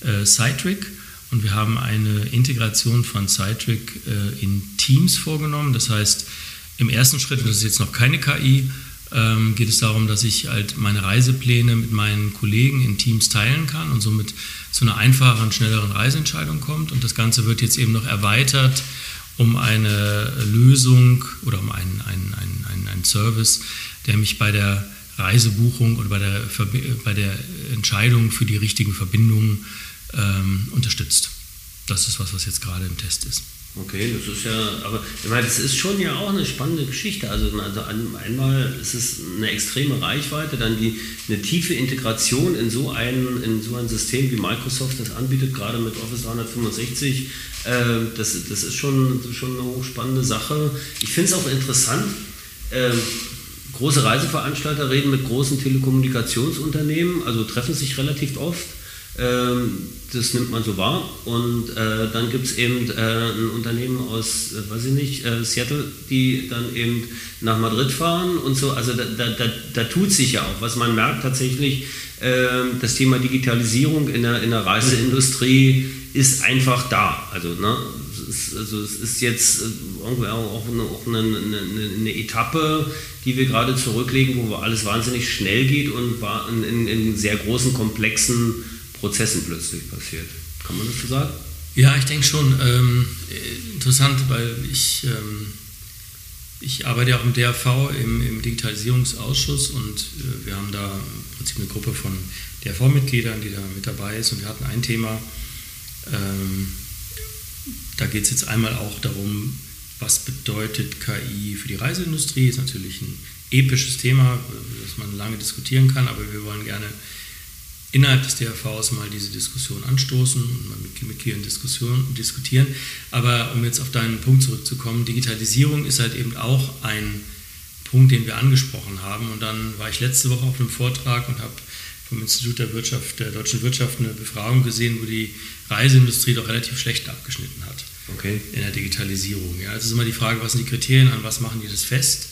äh, Citric und wir haben eine Integration von Citric äh, in Teams vorgenommen. Das heißt, im ersten Schritt, das ist jetzt noch keine KI, ähm, geht es darum, dass ich halt meine Reisepläne mit meinen Kollegen in Teams teilen kann und somit zu einer einfacheren, schnelleren Reiseentscheidung kommt. Und das Ganze wird jetzt eben noch erweitert um eine Lösung oder um einen, einen, einen, einen, Service, der mich bei der Reisebuchung oder bei der, bei der Entscheidung für die richtigen Verbindungen ähm, unterstützt. Das ist was, was jetzt gerade im Test ist. Okay, das ist ja, aber ich meine, das ist schon ja auch eine spannende Geschichte. Also, also einmal ist es eine extreme Reichweite, dann die, eine tiefe Integration in so, ein, in so ein System, wie Microsoft das anbietet, gerade mit Office 365. Äh, das, das ist schon, schon eine hochspannende Sache. Ich finde es auch interessant. Äh, große Reiseveranstalter reden mit großen Telekommunikationsunternehmen, also treffen sich relativ oft das nimmt man so wahr. Und äh, dann gibt es eben äh, ein Unternehmen aus, äh, weiß ich nicht, äh, Seattle, die dann eben nach Madrid fahren und so. Also da, da, da, da tut sich ja auch was. Man merkt tatsächlich, ähm, das Thema Digitalisierung in der, in der Reiseindustrie ist einfach da. Also, ne, es ist, also es ist jetzt äh, auch eine, auch eine, eine, eine Etappe, die wir gerade zurücklegen, wo alles wahnsinnig schnell geht und in, in sehr großen, komplexen Prozessen plötzlich passiert. Kann man das so sagen? Ja, ich denke schon. Ähm, interessant, weil ich, ähm, ich arbeite ja auch im DRV, im, im Digitalisierungsausschuss und äh, wir haben da im Prinzip eine Gruppe von DRV-Mitgliedern, die da mit dabei ist und wir hatten ein Thema, ähm, da geht es jetzt einmal auch darum, was bedeutet KI für die Reiseindustrie, ist natürlich ein episches Thema, das man lange diskutieren kann, aber wir wollen gerne innerhalb des DRVs mal diese Diskussion anstoßen und mal mit Mitgliedern Diskussion, diskutieren. Aber um jetzt auf deinen Punkt zurückzukommen, Digitalisierung ist halt eben auch ein Punkt, den wir angesprochen haben. Und dann war ich letzte Woche auf einem Vortrag und habe vom Institut der Wirtschaft, der deutschen Wirtschaft eine Befragung gesehen, wo die Reiseindustrie doch relativ schlecht abgeschnitten hat okay. in der Digitalisierung. Ja, es ist immer die Frage, was sind die Kriterien, an was machen die das fest?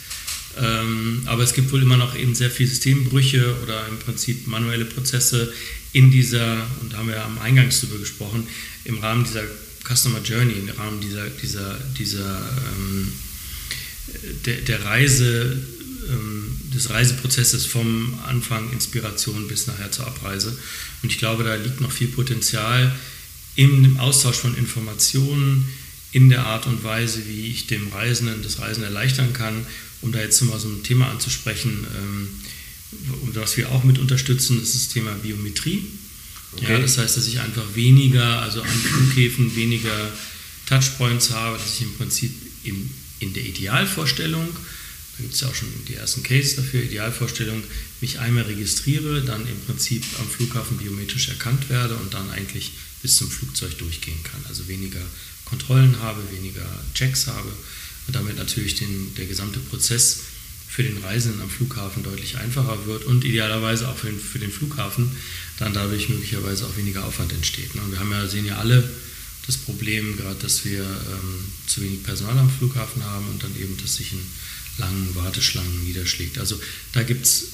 Ähm, aber es gibt wohl immer noch eben sehr viele Systembrüche oder im Prinzip manuelle Prozesse in dieser, und da haben wir ja am Eingangs darüber gesprochen, im Rahmen dieser Customer Journey, im Rahmen dieser, dieser, dieser ähm, der, der, Reise, ähm, des Reiseprozesses vom Anfang Inspiration bis nachher zur Abreise. Und ich glaube, da liegt noch viel Potenzial im Austausch von Informationen, in der Art und Weise, wie ich dem Reisenden das Reisen erleichtern kann um da jetzt mal so ein Thema anzusprechen, ähm, was wir auch mit unterstützen, ist das Thema Biometrie. Okay. Ja, das heißt, dass ich einfach weniger, also an Flughäfen weniger Touchpoints habe, dass ich im Prinzip in, in der Idealvorstellung, da gibt es ja auch schon die ersten Cases dafür, Idealvorstellung, mich einmal registriere, dann im Prinzip am Flughafen biometrisch erkannt werde und dann eigentlich bis zum Flugzeug durchgehen kann. Also weniger Kontrollen habe, weniger Checks habe und damit natürlich den, der gesamte Prozess für den Reisenden am Flughafen deutlich einfacher wird und idealerweise auch für den, für den Flughafen dann dadurch möglicherweise auch weniger Aufwand entsteht. Und wir haben ja, sehen ja alle das Problem, gerade dass wir ähm, zu wenig Personal am Flughafen haben und dann eben, dass sich in langen Warteschlangen niederschlägt. Also da gibt es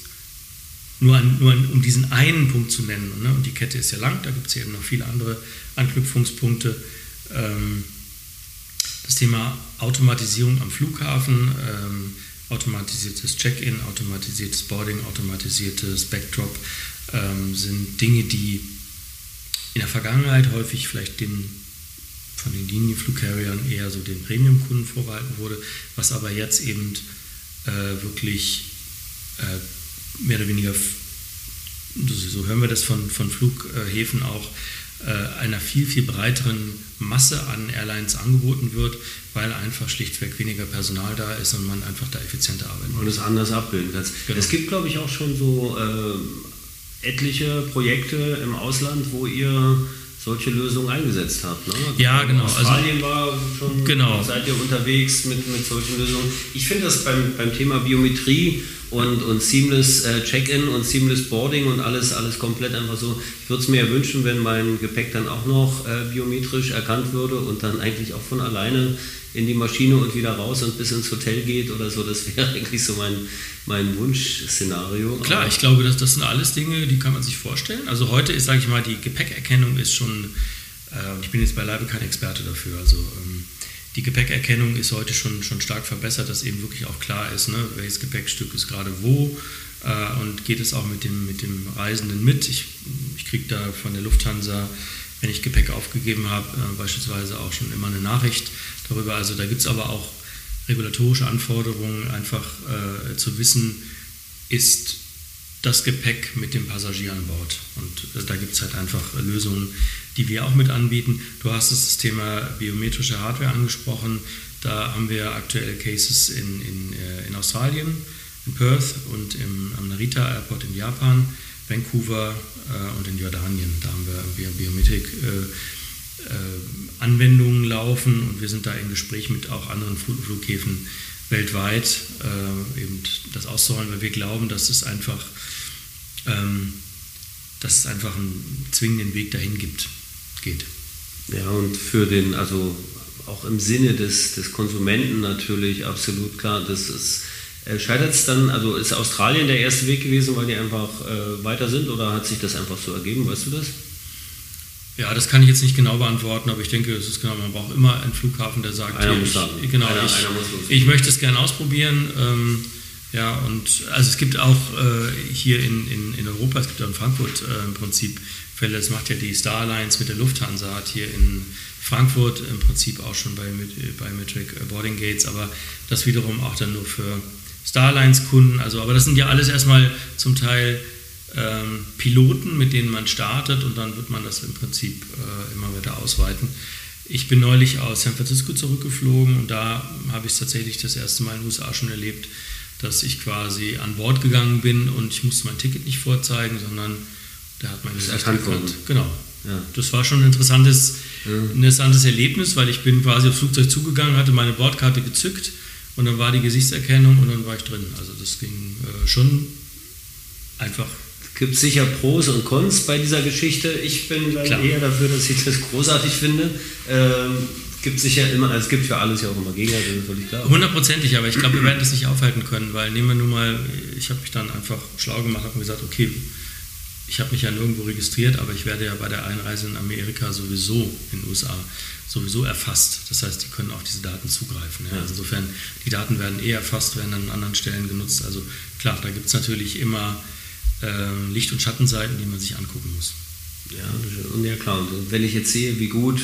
nur, an, nur an, um diesen einen Punkt zu nennen, ne? und die Kette ist ja lang, da gibt es eben noch viele andere Anknüpfungspunkte. Ähm, das Thema Automatisierung am Flughafen, ähm, automatisiertes Check-in, automatisiertes Boarding, automatisiertes Backdrop ähm, sind Dinge, die in der Vergangenheit häufig vielleicht den, von den Linienflugcarriern eher so den Premium-Kunden vorbehalten wurde, was aber jetzt eben äh, wirklich äh, mehr oder weniger, so hören wir das von, von Flughäfen auch, einer viel, viel breiteren Masse an Airlines angeboten wird, weil einfach schlichtweg weniger Personal da ist und man einfach da effizienter arbeiten kann. Und es anders abbilden kann. Genau. Es gibt, glaube ich, auch schon so äh, etliche Projekte im Ausland, wo ihr solche Lösungen eingesetzt habt. Ne? Ja, genau. Also Australien also, war schon, genau. seid ihr unterwegs mit, mit solchen Lösungen. Ich finde das beim, beim Thema Biometrie und, und Seamless äh, Check-in und Seamless Boarding und alles, alles komplett einfach so. Ich würde es mir ja wünschen, wenn mein Gepäck dann auch noch äh, biometrisch erkannt würde und dann eigentlich auch von alleine in die Maschine und wieder raus und bis ins Hotel geht oder so. Das wäre eigentlich so mein, mein Wunschszenario. Klar, Aber ich glaube, das, das sind alles Dinge, die kann man sich vorstellen. Also heute ist, sage ich mal, die Gepäckerkennung ist schon, äh, ich bin jetzt beileibe kein Experte dafür, also ähm, die Gepäckerkennung ist heute schon, schon stark verbessert, dass eben wirklich auch klar ist, ne, welches Gepäckstück ist gerade wo äh, und geht es auch mit dem, mit dem Reisenden mit. Ich, ich kriege da von der Lufthansa, wenn ich Gepäck aufgegeben habe, äh, beispielsweise auch schon immer eine Nachricht darüber. Also da gibt es aber auch regulatorische Anforderungen, einfach äh, zu wissen, ist das Gepäck mit dem Passagier an Bord. Und äh, da gibt es halt einfach Lösungen, die wir auch mit anbieten. Du hast das Thema biometrische Hardware angesprochen. Da haben wir aktuelle Cases in, in, äh, in Australien, in Perth und im, am Narita Airport in Japan, Vancouver äh, und in Jordanien. Da haben wir Biometrik. Äh, Anwendungen laufen und wir sind da in Gespräch mit auch anderen Flughäfen weltweit, äh, eben das auszuholen, weil wir glauben, dass es einfach ähm, dass es einfach einen zwingenden Weg dahin gibt, geht. Ja, und für den, also auch im Sinne des, des Konsumenten natürlich absolut klar, das ist, äh, scheitert es dann, also ist Australien der erste Weg gewesen, weil die einfach äh, weiter sind oder hat sich das einfach so ergeben, weißt du das? Ja, das kann ich jetzt nicht genau beantworten, aber ich denke, es ist genau, man braucht immer einen Flughafen, der sagt, einer muss ich, genau, einer, ich, einer ich, möchte es gerne ausprobieren. Ähm, ja, und also es gibt auch äh, hier in, in, in Europa, es gibt auch in Frankfurt äh, im Prinzip Fälle, das macht ja die Star Alliance mit der Lufthansa, hat hier in Frankfurt im Prinzip auch schon bei, bei Metric Boarding Gates, aber das wiederum auch dann nur für Star Alliance Kunden. Also, aber das sind ja alles erstmal zum Teil ähm, Piloten, mit denen man startet und dann wird man das im Prinzip äh, immer weiter ausweiten. Ich bin neulich aus San Francisco zurückgeflogen und da habe ich es tatsächlich das erste Mal in den USA schon erlebt, dass ich quasi an Bord gegangen bin und ich musste mein Ticket nicht vorzeigen, sondern der hat mein Gesicht erkannt. Genau. Ja. Das war schon ein interessantes, ja. interessantes Erlebnis, weil ich bin quasi aufs Flugzeug zugegangen, hatte meine Bordkarte gezückt und dann war die Gesichtserkennung und dann war ich drin. Also das ging äh, schon einfach. Es gibt sicher Pros und Cons bei dieser Geschichte. Ich bin dann eher dafür, dass ich das großartig finde. Ähm, gibt sicher immer, also es gibt für alles ja auch immer Gegner, das ist völlig klar. Hundertprozentig, aber ich glaube, wir werden das nicht aufhalten können, weil nehmen wir nur mal, ich habe mich dann einfach schlau gemacht und gesagt, okay, ich habe mich ja nirgendwo registriert, aber ich werde ja bei der Einreise in Amerika sowieso in den USA sowieso erfasst. Das heißt, die können auf diese Daten zugreifen. Ja. Also insofern, die Daten werden eh erfasst, werden an anderen Stellen genutzt. Also klar, da gibt es natürlich immer äh, Licht- und Schattenseiten, die man sich angucken muss. Ja, und ja klar, und wenn ich jetzt sehe, wie gut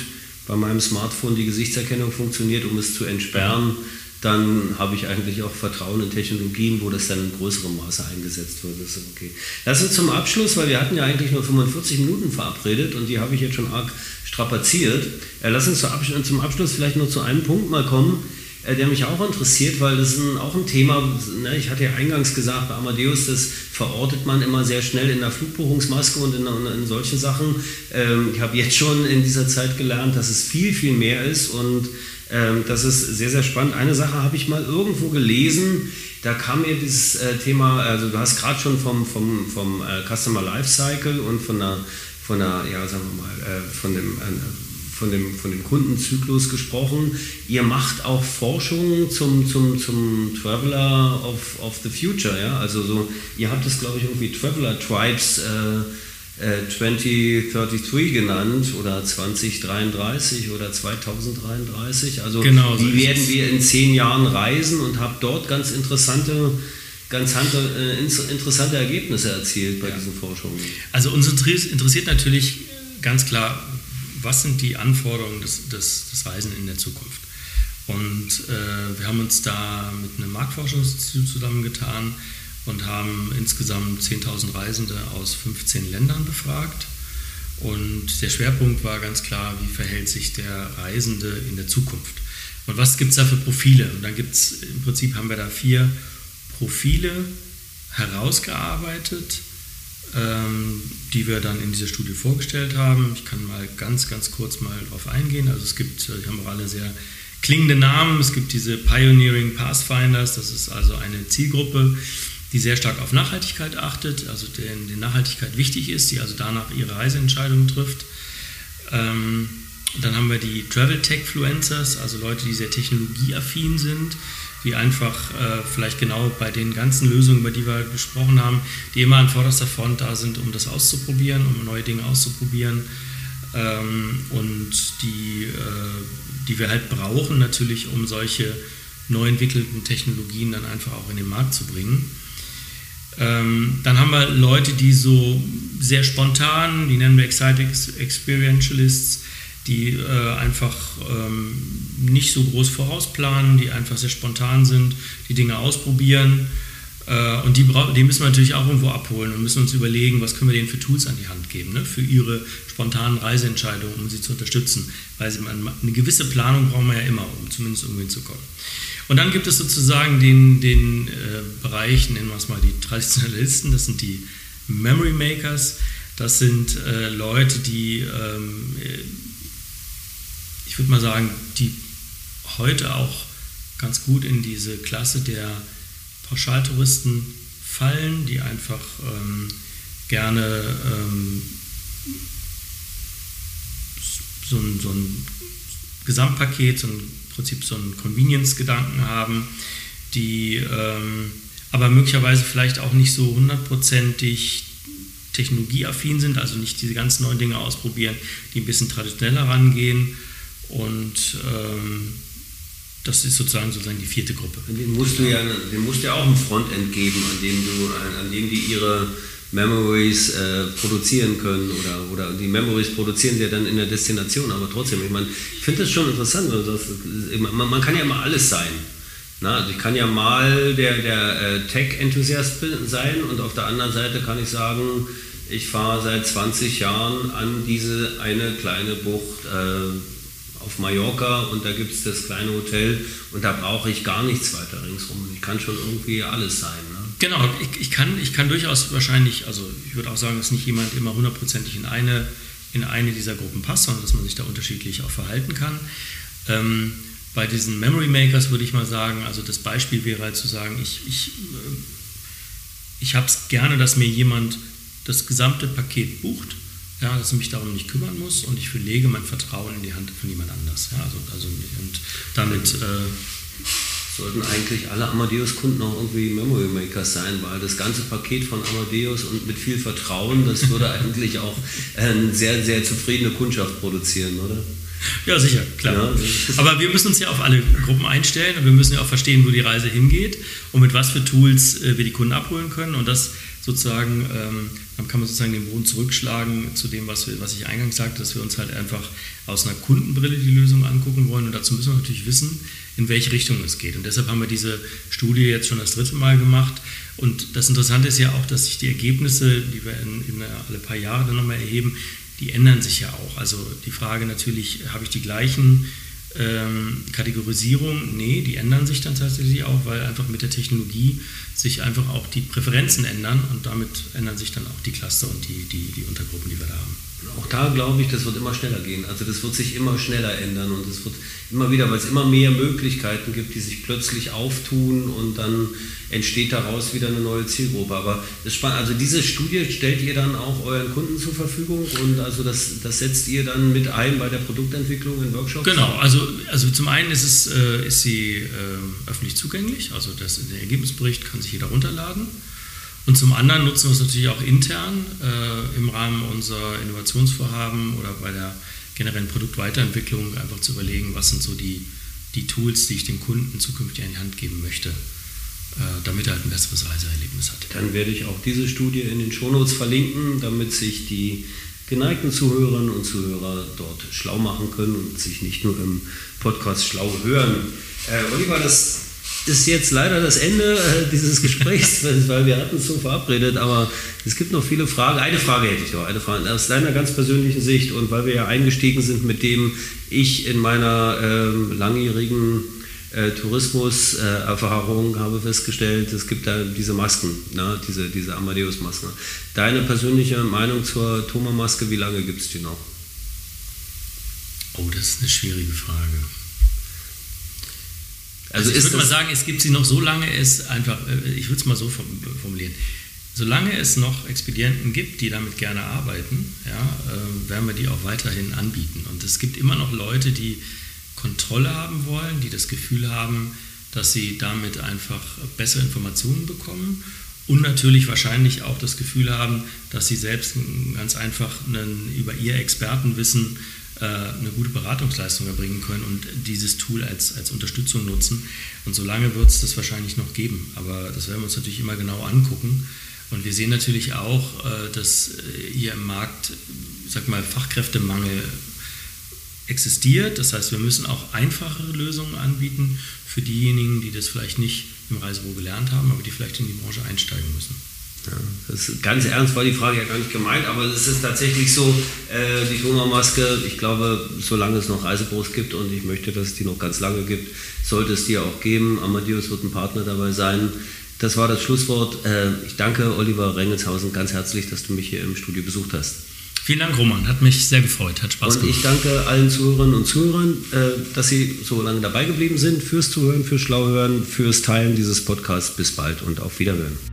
bei meinem Smartphone die Gesichtserkennung funktioniert, um es zu entsperren, dann habe ich eigentlich auch Vertrauen in Technologien, wo das dann in größerem Maße eingesetzt wird. Das ist okay. Lass uns zum Abschluss, weil wir hatten ja eigentlich nur 45 Minuten verabredet und die habe ich jetzt schon arg strapaziert. Äh, lass uns zum Abschluss vielleicht nur zu einem Punkt mal kommen, äh, der mich auch interessiert, weil das ist auch ein Thema, ne, ich hatte ja eingangs gesagt, bei Amadeus, das verortet man immer sehr schnell in der Flugbuchungsmaske und in, in solchen Sachen. Ähm, ich habe jetzt schon in dieser Zeit gelernt, dass es viel, viel mehr ist und ähm, das ist sehr, sehr spannend. Eine Sache habe ich mal irgendwo gelesen, da kam mir dieses äh, Thema, also du hast gerade schon vom, vom, vom Customer Lifecycle und von der, von der ja, sagen wir mal, von dem von dem, von dem Kundenzyklus gesprochen. Ihr macht auch Forschung zum, zum, zum Traveler of, of the Future. Ja? Also so, ihr habt es, glaube ich, irgendwie Traveler Tribes äh, äh, 2033 genannt oder 2033 oder 2033. Also genau, wie werden wir in zehn Jahren reisen und habt dort ganz interessante ganz äh, interessante Ergebnisse erzielt bei ja. diesen Forschungen. Also uns interessiert natürlich ganz klar, was sind die Anforderungen des, des, des Reisen in der Zukunft. Und äh, wir haben uns da mit einem Marktforschungsinstitut zusammengetan und haben insgesamt 10.000 Reisende aus 15 Ländern befragt Und der Schwerpunkt war ganz klar, wie verhält sich der Reisende in der Zukunft. Und was gibt es da für Profile? Und dann gibt es, im Prinzip haben wir da vier Profile herausgearbeitet, ähm, die wir dann in dieser Studie vorgestellt haben. Ich kann mal ganz, ganz kurz mal darauf eingehen. Also es gibt, die haben auch alle sehr klingende Namen. Es gibt diese Pioneering Pathfinders, das ist also eine Zielgruppe, die sehr stark auf Nachhaltigkeit achtet, also denen die Nachhaltigkeit wichtig ist, die also danach ihre Reiseentscheidungen trifft. Ähm, dann haben wir die Travel Tech Fluencers, also Leute, die sehr technologieaffin sind, die einfach äh, vielleicht genau bei den ganzen Lösungen, über die wir gesprochen haben, die immer an vorderster Front da sind, um das auszuprobieren, um neue Dinge auszuprobieren ähm, und die, äh, die wir halt brauchen natürlich, um solche neu entwickelten Technologien dann einfach auch in den Markt zu bringen. Ähm, dann haben wir Leute, die so sehr spontan, die nennen wir Excited Experientialists, die äh, einfach ähm, nicht so groß vorausplanen, die einfach sehr spontan sind, die Dinge ausprobieren. Äh, und die, die, müssen wir natürlich auch irgendwo abholen und müssen uns überlegen, was können wir denen für Tools an die Hand geben, ne, für ihre spontanen Reiseentscheidungen, um sie zu unterstützen. Weil sie, eine gewisse Planung brauchen wir ja immer, um zumindest irgendwo hinzukommen. Und dann gibt es sozusagen den, den äh, Bereich, nennen wir es mal die Traditionalisten, das sind die Memory Makers. Das sind äh, Leute, die, ähm, äh, ich würde mal sagen, die heute auch ganz gut in diese Klasse der Pauschaltouristen fallen, die einfach ähm, gerne ähm, so, ein, so ein Gesamtpaket, so ein Prinzip so einen Convenience-Gedanken haben, die ähm, aber möglicherweise vielleicht auch nicht so hundertprozentig technologieaffin sind, also nicht diese ganz neuen Dinge ausprobieren, die ein bisschen traditioneller rangehen. Und ähm, das ist sozusagen, sozusagen die vierte Gruppe. Den musst du ja, den musst du ja auch ein Frontend geben, an dem, du, an dem die ihre Memories äh, produzieren können oder, oder die Memories produzieren sie ja dann in der Destination, aber trotzdem, ich meine, ich finde das schon interessant, also man, man, kann ja mal alles sein. Na, also ich kann ja mal der, der äh, Tech-Enthusiast sein und auf der anderen Seite kann ich sagen, ich fahre seit 20 Jahren an diese eine kleine Bucht äh, auf Mallorca und da gibt es das kleine Hotel und da brauche ich gar nichts weiter ringsrum. Ich kann schon irgendwie alles sein. Genau, ich, ich, kann, ich kann durchaus wahrscheinlich, also ich würde auch sagen, dass nicht jemand immer hundertprozentig in eine, in eine dieser Gruppen passt, sondern dass man sich da unterschiedlich auch verhalten kann. Ähm, bei diesen Memory Makers würde ich mal sagen, also das Beispiel wäre halt zu sagen, ich, ich, äh, ich habe es gerne, dass mir jemand das gesamte Paket bucht, ja, dass ich mich darum nicht kümmern muss und ich verlege mein Vertrauen in die Hand von jemand anders. Ja, also, also, und damit äh, sollten eigentlich alle Amadeus-Kunden auch irgendwie Memory Makers sein, weil das ganze Paket von Amadeus und mit viel Vertrauen, das würde eigentlich auch eine sehr, sehr zufriedene Kundschaft produzieren, oder? Ja, sicher, klar. Ja, Aber wir müssen uns ja auf alle Gruppen einstellen und wir müssen ja auch verstehen, wo die Reise hingeht und mit was für Tools äh, wir die Kunden abholen können. Und das sozusagen, ähm, dann kann man sozusagen den Boden zurückschlagen zu dem, was, wir, was ich eingangs sagte, dass wir uns halt einfach aus einer Kundenbrille die Lösung angucken wollen. Und dazu müssen wir natürlich wissen, in welche Richtung es geht. Und deshalb haben wir diese Studie jetzt schon das dritte Mal gemacht. Und das Interessante ist ja auch, dass sich die Ergebnisse, die wir in, in alle paar Jahre dann nochmal erheben, die ändern sich ja auch. Also die Frage natürlich, habe ich die gleichen ähm, Kategorisierung, nee, die ändern sich dann tatsächlich auch, weil einfach mit der Technologie sich einfach auch die Präferenzen ändern und damit ändern sich dann auch die Cluster und die, die, die Untergruppen, die wir da haben. Auch da glaube ich, das wird immer schneller gehen. Also das wird sich immer schneller ändern und es wird immer wieder, weil es immer mehr Möglichkeiten gibt, die sich plötzlich auftun und dann entsteht daraus wieder eine neue Zielgruppe. Aber das spannend. Also diese Studie stellt ihr dann auch euren Kunden zur Verfügung und also das, das setzt ihr dann mit ein bei der Produktentwicklung in Workshops? Genau, also, also zum einen ist, es, äh, ist sie äh, öffentlich zugänglich, also das, der Ergebnisbericht kann sich jeder runterladen. Und zum anderen nutzen wir es natürlich auch intern äh, im Rahmen unserer Innovationsvorhaben oder bei der generellen Produktweiterentwicklung einfach zu überlegen, was sind so die, die Tools, die ich dem Kunden zukünftig an die Hand geben möchte, äh, damit er halt ein besseres Reiseerlebnis hat. Dann werde ich auch diese Studie in den Shownotes verlinken, damit sich die geneigten Zuhörerinnen und Zuhörer dort schlau machen können und sich nicht nur im Podcast schlau hören. Äh, Oliver, das ist jetzt leider das Ende äh, dieses Gesprächs, weil wir hatten es so verabredet, aber es gibt noch viele Fragen. Eine Frage hätte ich noch, eine Frage aus deiner ganz persönlichen Sicht und weil wir ja eingestiegen sind mit dem ich in meiner ähm, langjährigen äh, Tourismuserfahrung habe festgestellt, es gibt da diese Masken, ne? diese, diese Amadeus-Masken. Deine persönliche Meinung zur Thoma-Maske, wie lange gibt es die noch? Oh, das ist eine schwierige Frage. Also, also ich würde mal sagen, es gibt sie noch so lange es einfach, äh, ich würde es mal so formulieren, solange es noch Expedienten gibt, die damit gerne arbeiten, ja, äh, werden wir die auch weiterhin anbieten. Und es gibt immer noch Leute, die Kontrolle haben wollen, die das Gefühl haben, dass sie damit einfach bessere Informationen bekommen und natürlich wahrscheinlich auch das Gefühl haben, dass sie selbst ganz einfach einen, über ihr Expertenwissen eine gute Beratungsleistung erbringen können und dieses Tool als, als Unterstützung nutzen. Und solange wird es das wahrscheinlich noch geben. Aber das werden wir uns natürlich immer genau angucken. Und wir sehen natürlich auch, äh, dass äh, hier im Markt, sag mal, Fachkräftemangel existiert. Das heißt, wir müssen auch einfachere Lösungen anbieten für diejenigen, die das vielleicht nicht im Reisebüro gelernt haben, aber die vielleicht in die Branche einsteigen müssen. Ja, das ist, ganz ernst war die Frage ja gar nicht gemeint, aber es ist tatsächlich so, äh, die Donaumaske, ich glaube, solange es noch Reisebüros gibt und ich möchte, dass es die noch ganz lange gibt, sollte es die auch geben. Amadeus wird ein Partner dabei sein. Das war das Schlusswort. Äh, ich danke Oliver Rengelshausen ganz herzlich, dass du mich hier im Studio besucht hast. Vielen Dank, Roman. Hat mich sehr gefreut. Hat Spaß gemacht. Und ich danke allen Zuhörerinnen und Zuhörern, äh, dass sie so lange dabei geblieben sind, fürs Zuhören, fürs Schlauhören, fürs Teilen dieses Podcasts. Bis bald und auf Wiederhören